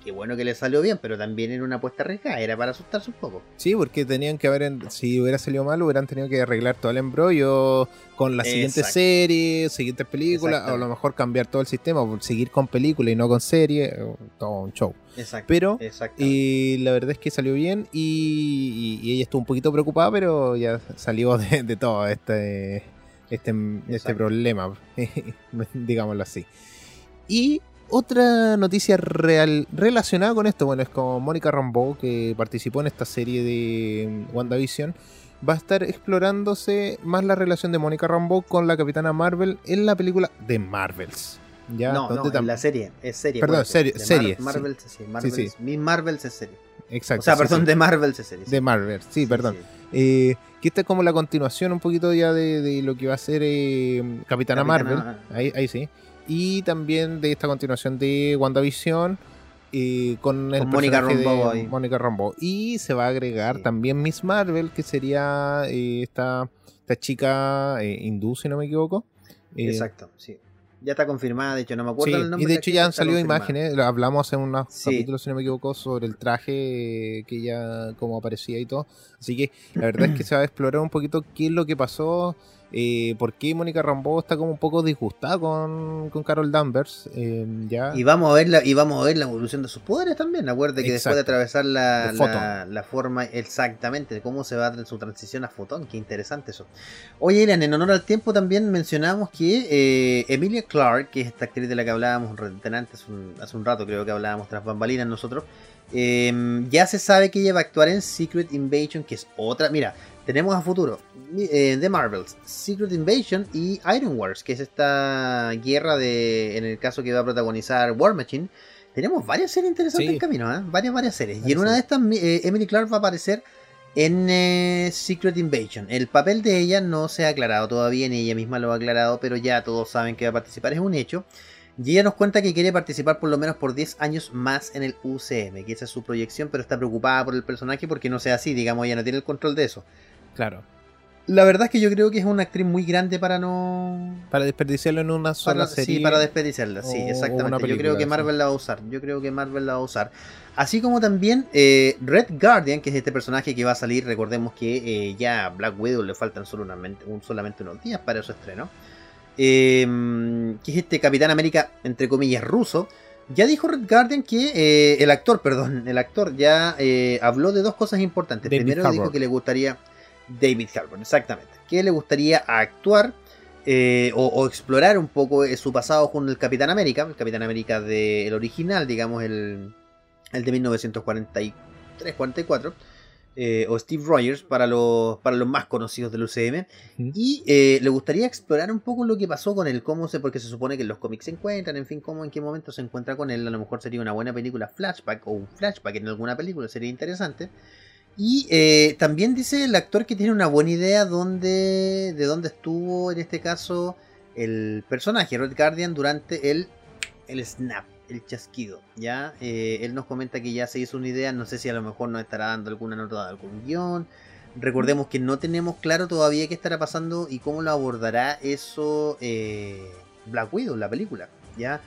Qué bueno que le salió bien, pero también era una apuesta arriesgada, era para asustarse un poco. Sí, porque tenían que haber, si hubiera salido mal, hubieran tenido que arreglar todo el embrollo con la siguiente Exacto. serie, siguientes películas, o a lo mejor cambiar todo el sistema, seguir con película y no con serie, todo un show. Exacto. Pero y la verdad es que salió bien y, y- y ella estuvo un poquito preocupada, pero ya salió de, de todo este, este, este problema, digámoslo así. Y otra noticia real relacionada con esto, bueno, es con Mónica Rambeau, que participó en esta serie de WandaVision. Va a estar explorándose más la relación de Mónica Rambeau con la Capitana Marvel en la película de Marvels. ¿Ya? no, no, en la serie, es serie. Perdón, serie- De serie, sí. Marvel, sí, Marvel, sí. Miss Marvel es serie. Exacto. O sea, perdón, de Marvel es serie. sí. de Marvel, sí, perdón. Eh, que esta es como la continuación un poquito ya de, de lo que va a ser eh, Capitana, Capitana- Marvel. Ahí, ahí sí. Y también de esta continuación de WandaVision. eh, con el Con Mónica Rambeau de ahí. Mónica Rambeau. Y se va a agregar Sí. también Miss Marvel, que sería eh, esta, esta chica eh, hindú, si no me equivoco. Exacto, sí. Ya está confirmada, de hecho, no me acuerdo Sí, el nombre. y de hecho ya han salido confirmada. imágenes, lo hablamos en unos Sí. capítulos, si no me equivoco, sobre el traje que ya como aparecía y todo. Así que la verdad es que se va a explorar un poquito qué es lo que pasó, eh, por qué Mónica Rambeau está como un poco disgustada con, con Carol Danvers. eh, ya. Y vamos a ver la, y vamos a ver la evolución de sus poderes también. Acuérdate que después de atravesar la, la, forma exactamente de cómo se va a su transición a fotón, qué interesante eso. Oye, Irán, en honor al tiempo también mencionamos que eh, Emilia Clarke, que es esta actriz de la que hablábamos antes, un- hace un rato creo que hablábamos tras bambalinas nosotros, eh, ya se sabe que ella va a actuar en Secret Invasion, que es otra. Mira, tenemos a futuro eh, The Marvels, Secret Invasion y Iron Wars, que es esta guerra de, en el caso que va a protagonizar War Machine. Tenemos varias series interesantes Sí. en camino, ¿eh? varias, varias series. y en una de estas, eh, Emily Clark va a aparecer en eh, Secret Invasion. El papel de ella no se ha aclarado todavía, ni ella misma lo ha aclarado, pero ya todos saben que va a participar, es un hecho. Y ella nos cuenta que quiere participar por lo menos por 10 años más en el UCM, que esa es su proyección, pero está preocupada por el personaje porque no sea así, digamos, ella no tiene el control de eso. Claro. La verdad es que yo creo que es una actriz muy grande para no... Para desperdiciarlo en una sola Para, serie. sí, para desperdiciarla, sí, exactamente. yo creo que sí. Marvel la va a usar. Yo creo que Marvel la va a usar. Así como también eh, Red Guardian, que es este personaje que va a salir. Recordemos que eh, ya a Black Widow le faltan solo una un- solamente unos días para su estreno. Eh, que es este Capitán América, entre comillas, ruso. Ya dijo Red Guardian que eh, el actor, perdón, el actor ya eh, habló de dos cosas importantes. David Primero dijo que le gustaría David Harbour, exactamente, que le gustaría actuar eh, o, o explorar un poco eh, su pasado con el Capitán América, el Capitán América del original, digamos el, el de 1943-44. eh, o Steve Rogers para los, para los más conocidos del UCM. Y eh, le gustaría explorar un poco lo que pasó con él, cómo se, porque se supone que los cómics se encuentran, en fin, cómo en qué momento se encuentra con él. A lo mejor sería una buena película flashback o un flashback en alguna película, sería interesante. Y eh, también dice el actor que tiene una buena idea donde, de dónde estuvo, en este caso, el personaje, Red Guardian, durante el, el snap, el chasquido. ¿ya? Eh, él nos comenta que ya se hizo una idea, no sé si a lo mejor nos estará dando alguna nota de algún guion. Recordemos que no tenemos claro todavía qué estará pasando y cómo lo abordará eso eh, Black Widow, la película. ¿ya?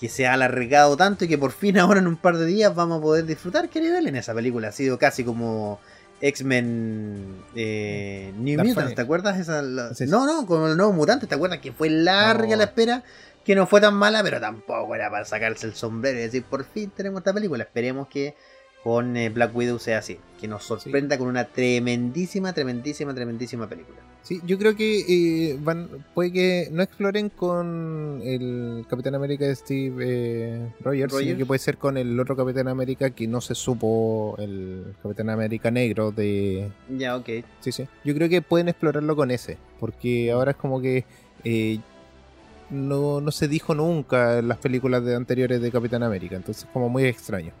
Que se ha alargado tanto y que por fin ahora en un par de días vamos a poder disfrutar. ¿Qué nivel en esa película? Ha sido casi como X-Men eh, New Dark Mutants. ¿te acuerdas? Esa, la- Sí, sí. No, no, con el nuevo mutante, ¿te acuerdas? Que fue larga No. la espera, que no fue tan mala, pero tampoco era para sacarse el sombrero y decir, por fin tenemos esta película. Esperemos que con eh, Black Widow sea así, que nos sorprenda con una tremendísima, tremendísima, tremendísima película. Sí, yo creo que eh, van, puede que no exploren con el Capitán América de Steve eh, Rogers, sino que puede ser con el otro Capitán América que no se supo, el Capitán América negro de... Ya, ok. Sí, sí. Yo creo que pueden explorarlo con ese, porque ahora es como que eh, no, no se dijo nunca en las películas de anteriores de Capitán América, entonces como muy extraño.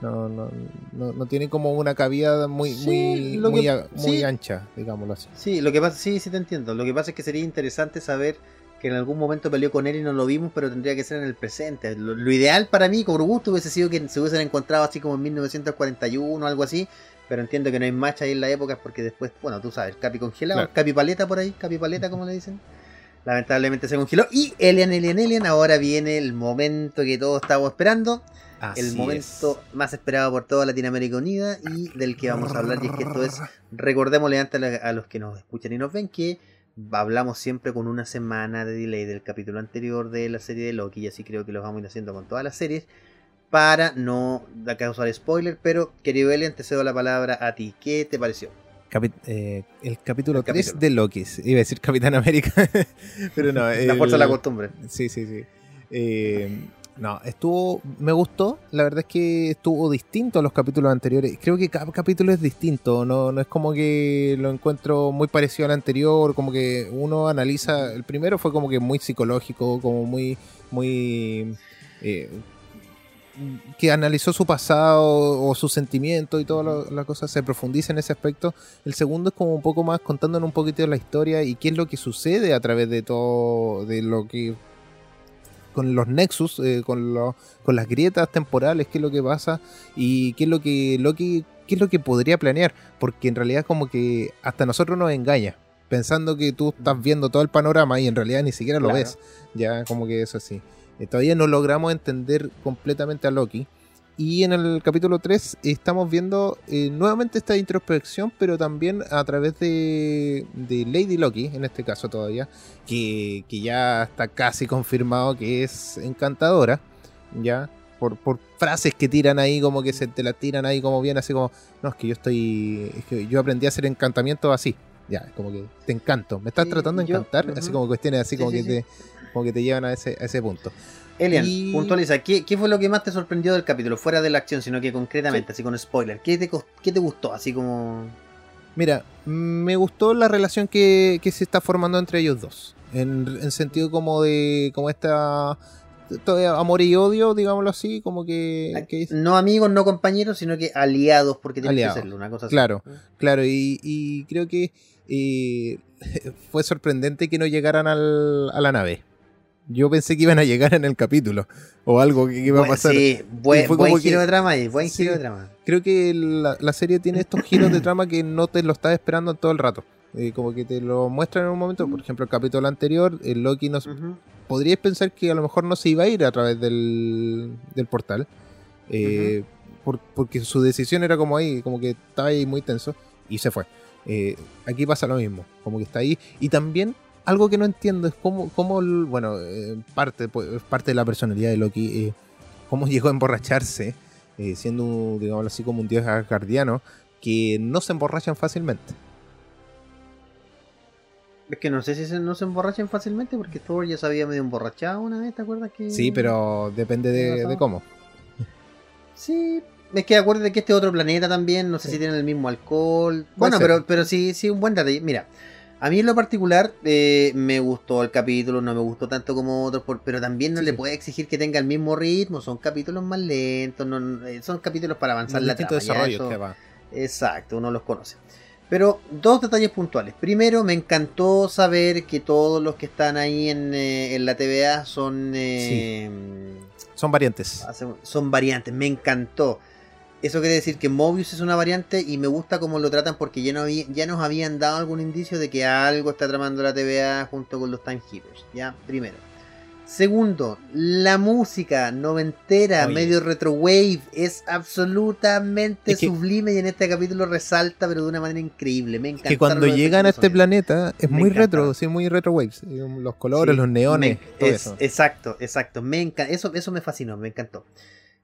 No, no, no, no tiene como una cabida muy, Sí, muy, lo muy, que- a- muy sí. ancha, digámoslo así. Sí, lo que pasa, sí, sí te entiendo. Lo que pasa es que sería interesante saber que en algún momento peleó con él y no lo vimos, pero tendría que ser en el presente. Lo, lo ideal para mí, como gusto, hubiese sido que se hubiesen encontrado así como en 1941 o algo así. Pero entiendo que no hay match ahí en la época porque después, bueno, tú sabes, Capi congelado, Claro. Capi paleta por ahí, Capi paleta como le dicen. Lamentablemente se congeló. Y Alien, Alien, Alien, ahora viene el momento que todos estábamos esperando. El momento más esperado por toda Latinoamérica Unida y del que vamos a hablar. Y es que esto es, recordémosle antes a los que nos escuchan y nos ven que hablamos siempre con una semana de delay del capítulo anterior de la serie de Loki. Y así creo que lo vamos a ir haciendo con todas las series. Para no causar spoiler, pero querido Elian, te cedo la palabra a ti. ¿Qué te pareció? Capi- eh, el capítulo El 3 capítulo. de Loki. Iba a decir Capitán América, pero no. La fuerza de la costumbre. Sí, sí, sí. Eh, no, estuvo. Me gustó. La verdad es que estuvo distinto a los capítulos anteriores. Creo que cada capítulo es distinto. No, no es como que lo encuentro muy parecido al anterior. Como que uno analiza. El primero fue como que muy psicológico, como muy. muy. eh, que analizó su pasado o sus sentimientos y todas las cosas, se profundiza en ese aspecto. El segundo es como un poco más contándonos un poquito de la historia y qué es lo que sucede a través de todo, de lo que con los nexus, eh, con, lo- con las grietas temporales, qué es lo que pasa y qué es lo que Loki, qué es lo que podría planear, porque en realidad como que hasta nosotros nos engaña, pensando que tú estás viendo todo el panorama y en realidad ni siquiera lo Claro. ves, ya como que eso así. Eh, todavía no logramos entender completamente a Loki. Y en el capítulo 3 estamos viendo eh, nuevamente esta introspección, pero también a través de, de Lady Loki, en este caso todavía, que, que ya está casi confirmado que es encantadora, ya, por, por frases que tiran ahí, como que se te la tiran ahí como bien, así como, no, es que yo estoy, es que yo aprendí a hacer encantamiento así, ya, como que te encanto, me estás Sí, tratando de yo- encantar, así como cuestiones así Sí, como sí, que te como que te llevan a ese, a ese punto. Elian, Y- puntualiza, ¿qué, qué fue lo que más te sorprendió del capítulo? Fuera de la acción, sino que concretamente, así con spoiler. ¿Qué te, ¿Qué te gustó? Así como... Mira, me gustó la relación que, que se está formando entre ellos dos. En, en sentido como de. como esta. amor y odio, digámoslo así, como que. que es- No amigos, no compañeros, sino que aliados, porque tienen Aliados. que serlo, una cosa así. Claro. Claro, y, y creo que eh, fue sorprendente que no llegaran al- a la nave. Yo pensé que iban a llegar en el capítulo. O algo que iba a pasar. Sí, buen, buen giro que- de trama y buen Sí. giro de trama. creo que la, la serie tiene estos giros de trama que no te lo estás esperando todo el rato. Eh, como que te lo muestran en un momento. Por ejemplo, el capítulo anterior, el Loki nos Ujú. podríais pensar que a lo mejor no se iba a ir a través del, del portal. eh, por- porque su decisión era como ahí, como que estaba ahí muy tenso y se fue. Eh, aquí pasa lo mismo, como que está ahí. Y también algo que no entiendo es cómo, cómo bueno, eh, parte, pues, parte de la personalidad de Loki, eh, cómo llegó a emborracharse, eh, siendo, digamos así, como un dios asgardiano, que no se emborrachan fácilmente. Es que no sé si se, no se emborrachan fácilmente, porque Thor ya se había medio emborrachado una vez, ¿te acuerdas? que Sí, pero depende ¿Qué de, de cómo. Sí, es que acuérdate que este otro planeta también, no sé Sí. si tienen el mismo alcohol. Bueno, pero, pero sí, sí, un buen detalle. Mira, a mí en lo particular eh, me gustó el capítulo, no me gustó tanto como otros, por- pero también no Sí, le puede exigir que tenga el mismo ritmo, son capítulos más lentos, no- no- eh, son capítulos para avanzar la trama. eso- que va. Exacto, uno los conoce. Pero dos detalles puntuales. Primero, me encantó saber que todos los que están ahí en, eh, en la TVA son... eh, Son variantes. son variantes, me encantó. Eso quiere decir que Mobius es una variante y me gusta cómo lo tratan porque ya, no había- ya nos habían dado algún indicio de que algo está tramando la TVA junto con los Timekeepers. Ya, primero. Segundo, la música noventera, Oye. medio retrowave, es absolutamente Es que- sublime y en este capítulo resalta, pero de una manera increíble. Me encanta. que cuando llegan a este planeta es Me muy encanta. retro, sí, muy retro waves. Eh, Los colores, Sí, los neones, me- todo es- eso. Exacto, exacto. Me enca- eso, eso me fascinó, me encantó.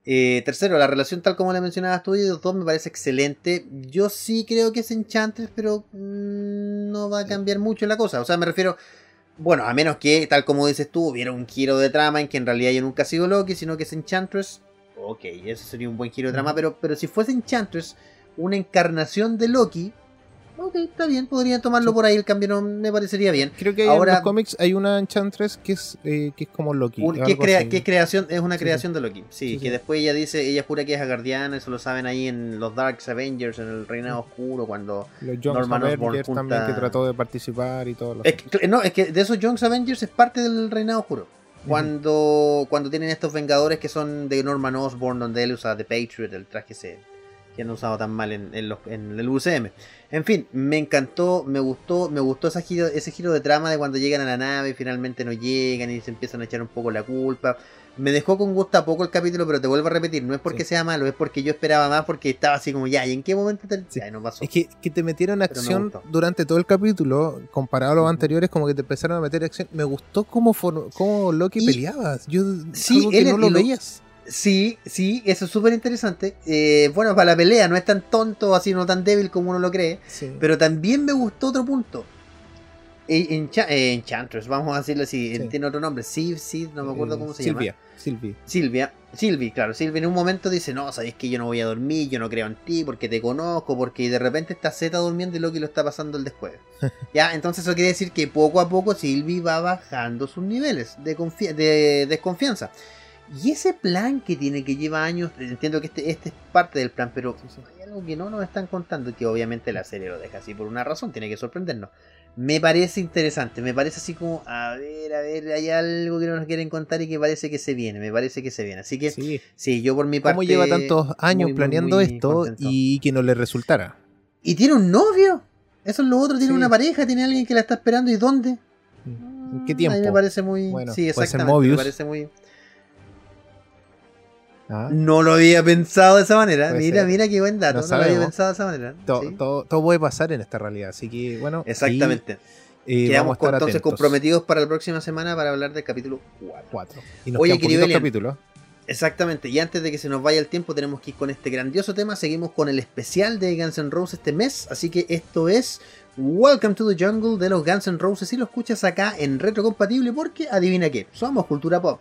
Eh, tercero, la relación tal como la mencionabas tú y los dos me parece excelente. Yo sí creo que es Enchantress, pero mm, no va a cambiar mucho la cosa. O sea, me refiero, bueno, a menos que, tal como dices tú, hubiera un giro de trama en que en realidad yo nunca he sido Loki, sino que es Enchantress. Ok, eso sería un buen giro de trama, pero, pero si fuese Enchantress, una encarnación de Loki, Ok, está bien, podrían tomarlo por ahí, el cambio no me parecería bien. Creo que Ahora- en los cómics hay una Enchantress que es, eh, que es como Loki. Un- que, crea- que creación, es una Sí, creación de Loki. Sí, Sí, que después ella dice, ella jura que es Asgardiana, eso lo saben ahí en los Dark Avengers, en el Reinado Oscuro, cuando... Los Norman Osborn Avengers también junta- que trató de participar y todo lo Es que, no, es que de esos Jones Avengers es parte del Reinado Oscuro. Cuando, cuando tienen estos Vengadores que son de Norman Osborn, donde él usa The Patriot, el traje ese que han usado tan mal en, en los- en el UCM. En fin, me encantó, me gustó, me gustó ese giro, ese giro de trama de cuando llegan a la nave y finalmente no llegan y se empiezan a echar un poco la culpa. Me dejó con gusto a poco el capítulo, pero te vuelvo a repetir, no es porque Sí. sea malo, es porque yo esperaba más porque estaba así como ya, ¿y en qué momento te... Sí. Ay, no pasó? Es que, que te metieron acción durante todo el capítulo, comparado a los anteriores, como que te empezaron a meter acción. Me gustó cómo, for- cómo Loki Y- peleaba. Yo Sí, él no lo lo- veías. Sí, sí, eso es súper interesante. Eh, bueno, para la pelea no es tan tonto, así no tan débil como uno lo cree. Sí. Pero también me gustó otro punto. Eh, Encha- eh, Enchantress, vamos a decirlo así, Sí. tiene otro nombre. Sí, sí, no me acuerdo Eh, cómo se Silvia, llama. Silvia. Silvia. Silvia, claro. Silvia en un momento dice, no, sabéis que yo no voy a dormir, yo no creo en ti porque te conozco, porque de repente está Z durmiendo y Loki lo está pasando el después. ya, entonces eso quiere decir que poco a poco Silvia va bajando sus niveles de, de desconfianza. Y ese plan que tiene que lleva años, entiendo que este, este es parte del plan, pero hay algo que no nos están contando que obviamente la serie lo deja así por una razón, tiene que sorprendernos. Me parece interesante, me parece así como, a ver, a ver, hay algo que no nos quieren contar y que parece que se viene, me parece que se viene. Así que sí, Sí. yo por mi parte... ¿Cómo lleva tantos años muy, muy, planeando muy esto contento. y que no le resultara? Y tiene un novio. Eso es lo otro, tiene Sí. una pareja, tiene alguien que la está esperando. ¿Y dónde? ¿En qué A tiempo? mí me parece muy. Bueno, sí, puede ser exactamente. Me Mobius. parece muy. Ah, No lo había pensado de esa manera. Puede Mira, ser. mira qué buen dato. No No, lo había pensado de esa manera. to- Sí. todo, todo puede pasar en esta realidad, así que bueno. Exactamente. eh, Quedamos con- entonces atentos. comprometidos para la próxima semana para hablar del capítulo 4. Cuatro. Y nos Oye, Kiribelian. capítulos. Exactamente, y antes de que se nos vaya el tiempo, tenemos que ir con este grandioso tema. Seguimos con el especial de Guns N' Roses este mes. Así que esto es Welcome to the Jungle de los Guns N' Roses. Y lo escuchas acá en Retrocompatible, porque adivina qué, somos cultura pop.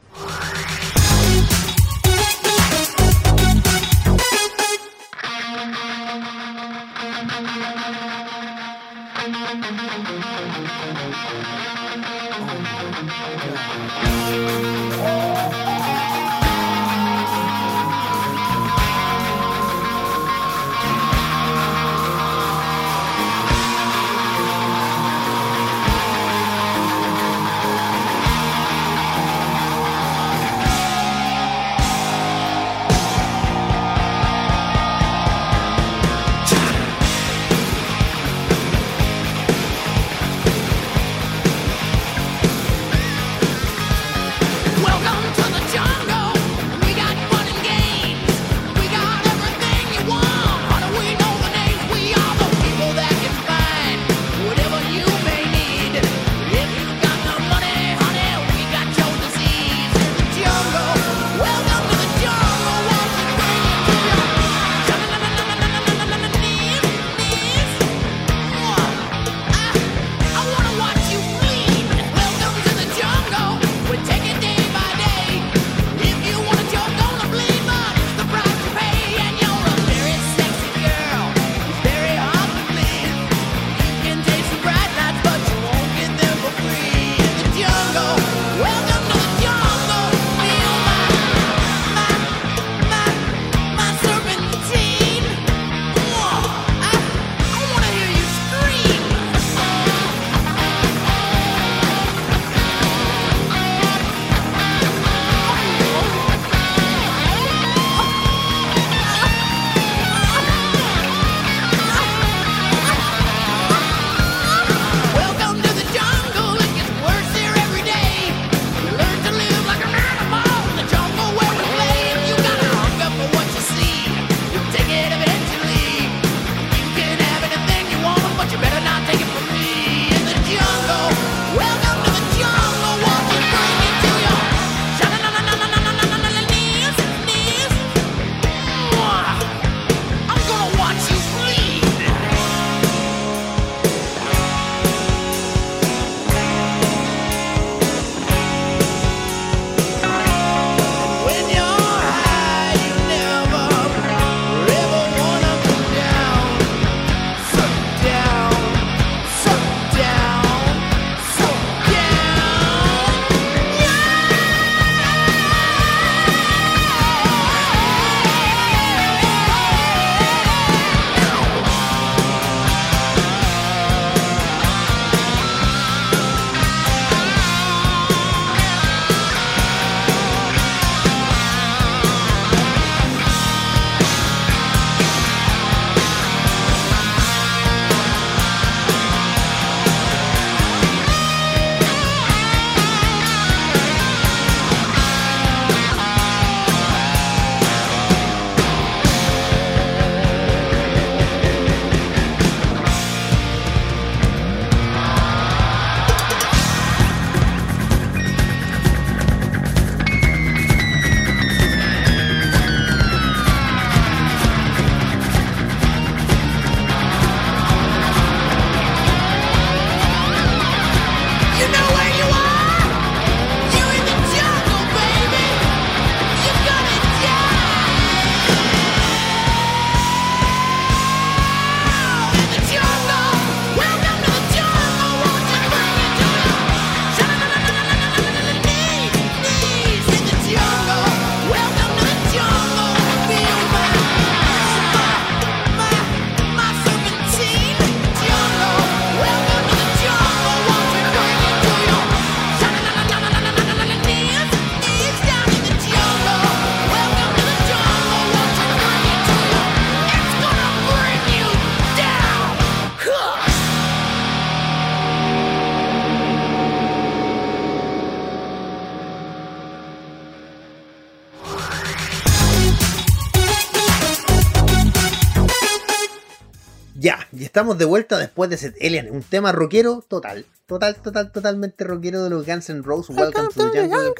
Estamos de vuelta después de Set Alien, un tema rockero total. Total, total, totalmente rockero de los Guns N' Roses. Welcome to the Jungle.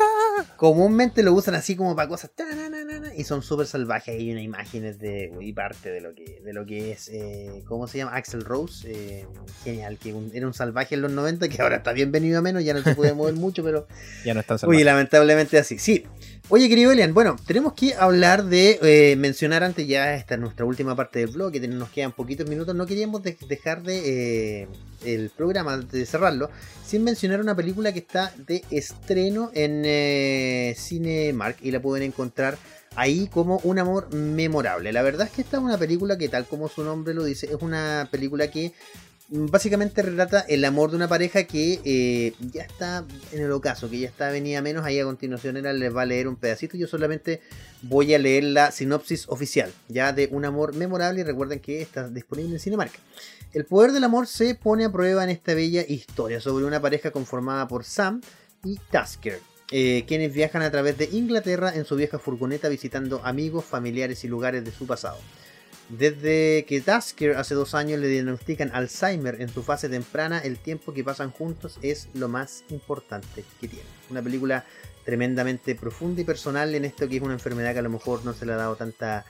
Comúnmente lo usan así como para cosas. Y son súper salvajes. Hay unas imágenes de. Y parte de lo que, de lo que es. eh, ¿Cómo se llama? Axel Rose. eh, genial. Que un- era un salvaje en los 90 que ahora está bien venido a menos. Ya no se puede mover mucho, pero. Ya no Oye, salvajes. lamentablemente así, sí. Oye, querido Elian, bueno, tenemos que hablar de, eh, mencionar antes ya esta es nuestra última parte del blog, que nos quedan poquitos minutos, no queríamos de- dejar de el programa, de cerrarlo, sin mencionar una película que está de estreno en Cinemark y la pueden encontrar ahí como un amor memorable. La verdad es que esta es una película que tal como su nombre lo dice, es una película que básicamente retrata el amor de una pareja que eh, ya está en el ocaso, que ya está venida menos. Ahí a continuación era, les va a leer un pedacito. Yo solamente voy a leer la sinopsis oficial, ya de un amor memorable. Y recuerden que está disponible en Cinemark. El poder del amor se pone a prueba en esta bella historia sobre una pareja conformada por Sam y Tasker. Eh, quienes viajan a través de Inglaterra en su vieja furgoneta visitando amigos, familiares y lugares de su pasado. Desde que Tasker hace dos años le diagnostican Alzheimer en su fase temprana, el tiempo que pasan juntos es lo más importante que tiene. Una película tremendamente profunda y personal en esto que es una enfermedad que a lo mejor no se le ha dado tanta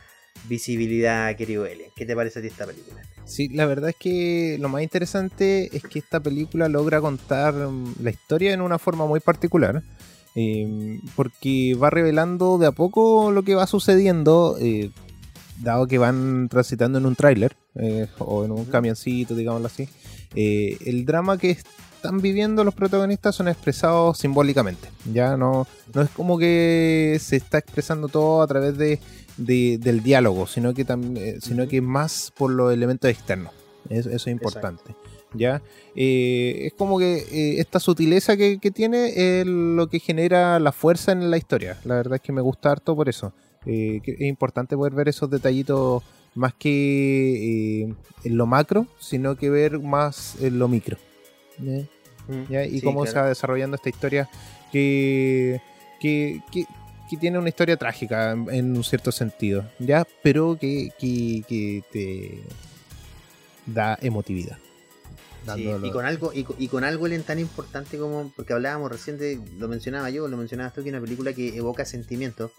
visibilidad, querido Elian. ¿Qué te parece a ti esta película? Sí, la verdad es que lo más interesante es que esta película logra contar mm, la historia en una forma muy particular. Eh, porque va revelando de a poco lo que va sucediendo, eh, dado que van transitando en un tráiler eh, o en un camioncito, digámoslo así. eh, el drama que están viviendo los protagonistas son expresados simbólicamente. Ya no, no es como que se está expresando todo a través de, de- del diálogo, sino que, tam- sino que más por los elementos externos. Eso, eso es importante. ¿Ya? Eh, es como que eh, esta sutileza que, que tiene es lo que genera la fuerza en la historia. La verdad es que me gusta harto por eso. Eh, que es importante poder ver esos detallitos más que en lo macro, sino que ver más en lo micro. ¿ya? ¿ya? Y Sí, cómo se va desarrollando esta historia que, que, que- que tiene una historia trágica en, en un cierto sentido, ¿ya? Pero que, que, que te da emotividad. Sí, y con algo y, con- y con algo tan importante como porque hablábamos recién de lo mencionaba yo lo mencionabas tú que es una película que evoca sentimientos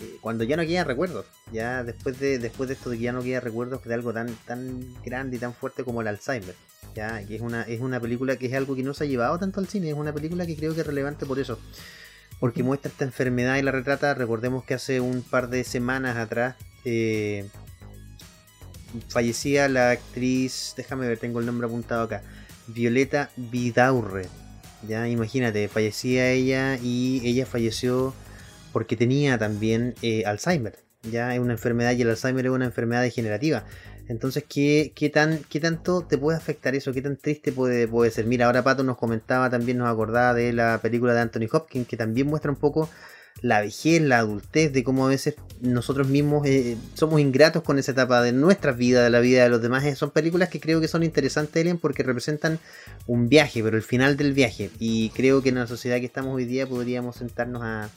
eh, cuando ya no quedan recuerdos ya después de después de esto de que ya no quedan recuerdos de algo tan tan grande y tan fuerte como el Alzheimer ya que es una es una película que es algo que no se ha llevado tanto al cine es una película que creo que es relevante por eso porque muestra esta enfermedad y la retrata. Recordemos que hace un par de semanas atrás eh, fallecía la actriz, déjame ver, tengo el nombre apuntado acá, Violeta Vidaurre. Ya, imagínate, fallecía ella y ella falleció porque tenía también eh, Alzheimer. Ya es una enfermedad y el Alzheimer es una enfermedad degenerativa. Entonces, ¿qué, qué, tan, ¿qué tanto te puede afectar eso? ¿Qué tan triste puede, puede ser? Mira, ahora Pato nos comentaba, también nos acordaba de la película de Anthony Hopkins, que también muestra un poco la vejez, la adultez, de cómo a veces nosotros mismos eh, somos ingratos con esa etapa de nuestras vidas, de la vida de los demás. Eh, Son películas que creo que son interesantes, Elian, porque representan un viaje, pero el final del viaje. Y creo que en la sociedad que estamos hoy día podríamos sentarnos a,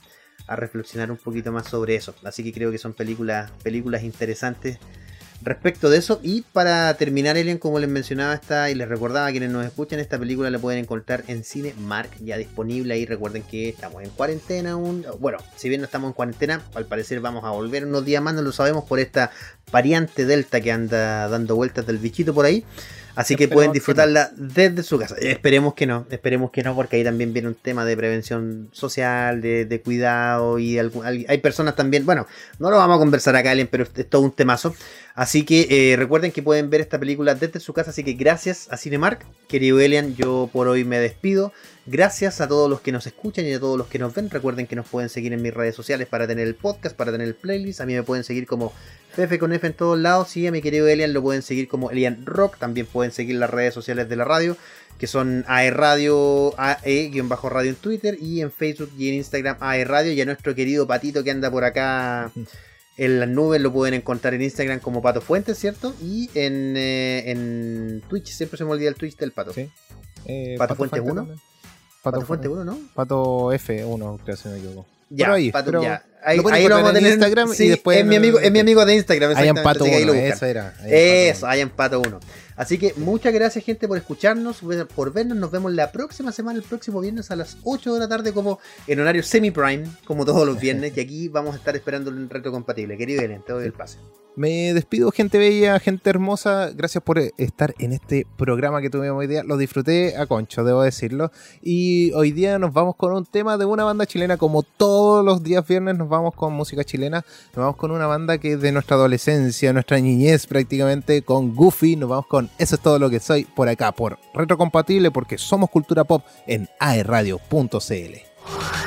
a reflexionar un poquito más sobre eso. Así que creo que son películas, películas interesantes respecto de eso. Y para terminar, Elian, como les mencionaba esta y les recordaba a quienes nos escuchan, esta película la pueden encontrar en Cine Mark, ya disponible ahí. Recuerden que estamos en cuarentena aún. Bueno, si bien no estamos en cuarentena, al parecer vamos a volver unos días más, no lo sabemos por esta variante Delta que anda dando vueltas del bichito por ahí. Así que pueden disfrutarla desde su casa. Esperemos que no, esperemos que no, porque ahí también viene un tema de prevención social, de, de cuidado y algún- hay personas también, bueno, no lo vamos a conversar acá, Alien, pero es todo un temazo. Así que eh, recuerden que pueden ver esta película desde su casa. Así que gracias a Cinemark, querido Elian. Yo por hoy me despido. Gracias a todos los que nos escuchan y a todos los que nos ven. Recuerden que nos pueden seguir en mis redes sociales para tener el podcast, para tener el playlist. A mí me pueden seguir como Fefe con F en todos lados. Y a mi querido Elian lo pueden seguir como Elian Rock. También pueden seguir las redes sociales de la radio, que son AE Radio, AE-radio en Twitter y en Facebook y en Instagram AE Radio. Y a nuestro querido Patito que anda por acá en las nubes lo pueden encontrar en Instagram como Pato Fuentes, ¿cierto? Y en, eh, en Twitch, siempre se me olvida el Twitch del Pato. Sí. Eh, ¿Pato Fuente uno? también. Pato, Pato, Fuente 1, ¿no? Pato F1, creo si no me equivoco. Ya, ahí, Pato, ya. Ahí, lo ahí lo vamos a encontrar en tener Instagram y después es mi amigo, es mi amigo de Instagram, Hay en exactamente, Pato así que ahí 1, lo buscan. esa era. Eso, hay en Pato 1. Así que muchas gracias, gente, por escucharnos, por vernos. Nos vemos la próxima semana, el próximo viernes a las 8 de la tarde, como en horario semi-prime, como todos los viernes. y aquí vamos a estar esperando un reto compatible. Querido Elen, te doy el pase. Me despido, gente bella, gente hermosa. Gracias por estar en este programa que tuvimos hoy día. Lo disfruté a concho, debo decirlo. Y hoy día nos vamos con un tema de una banda chilena. Como todos los días viernes nos vamos con música chilena. Nos vamos con una banda que es de nuestra adolescencia, nuestra niñez prácticamente, con Goofy. Nos vamos con eso es todo lo que soy por acá, por Retrocompatible, porque somos cultura pop en aerradio.cl.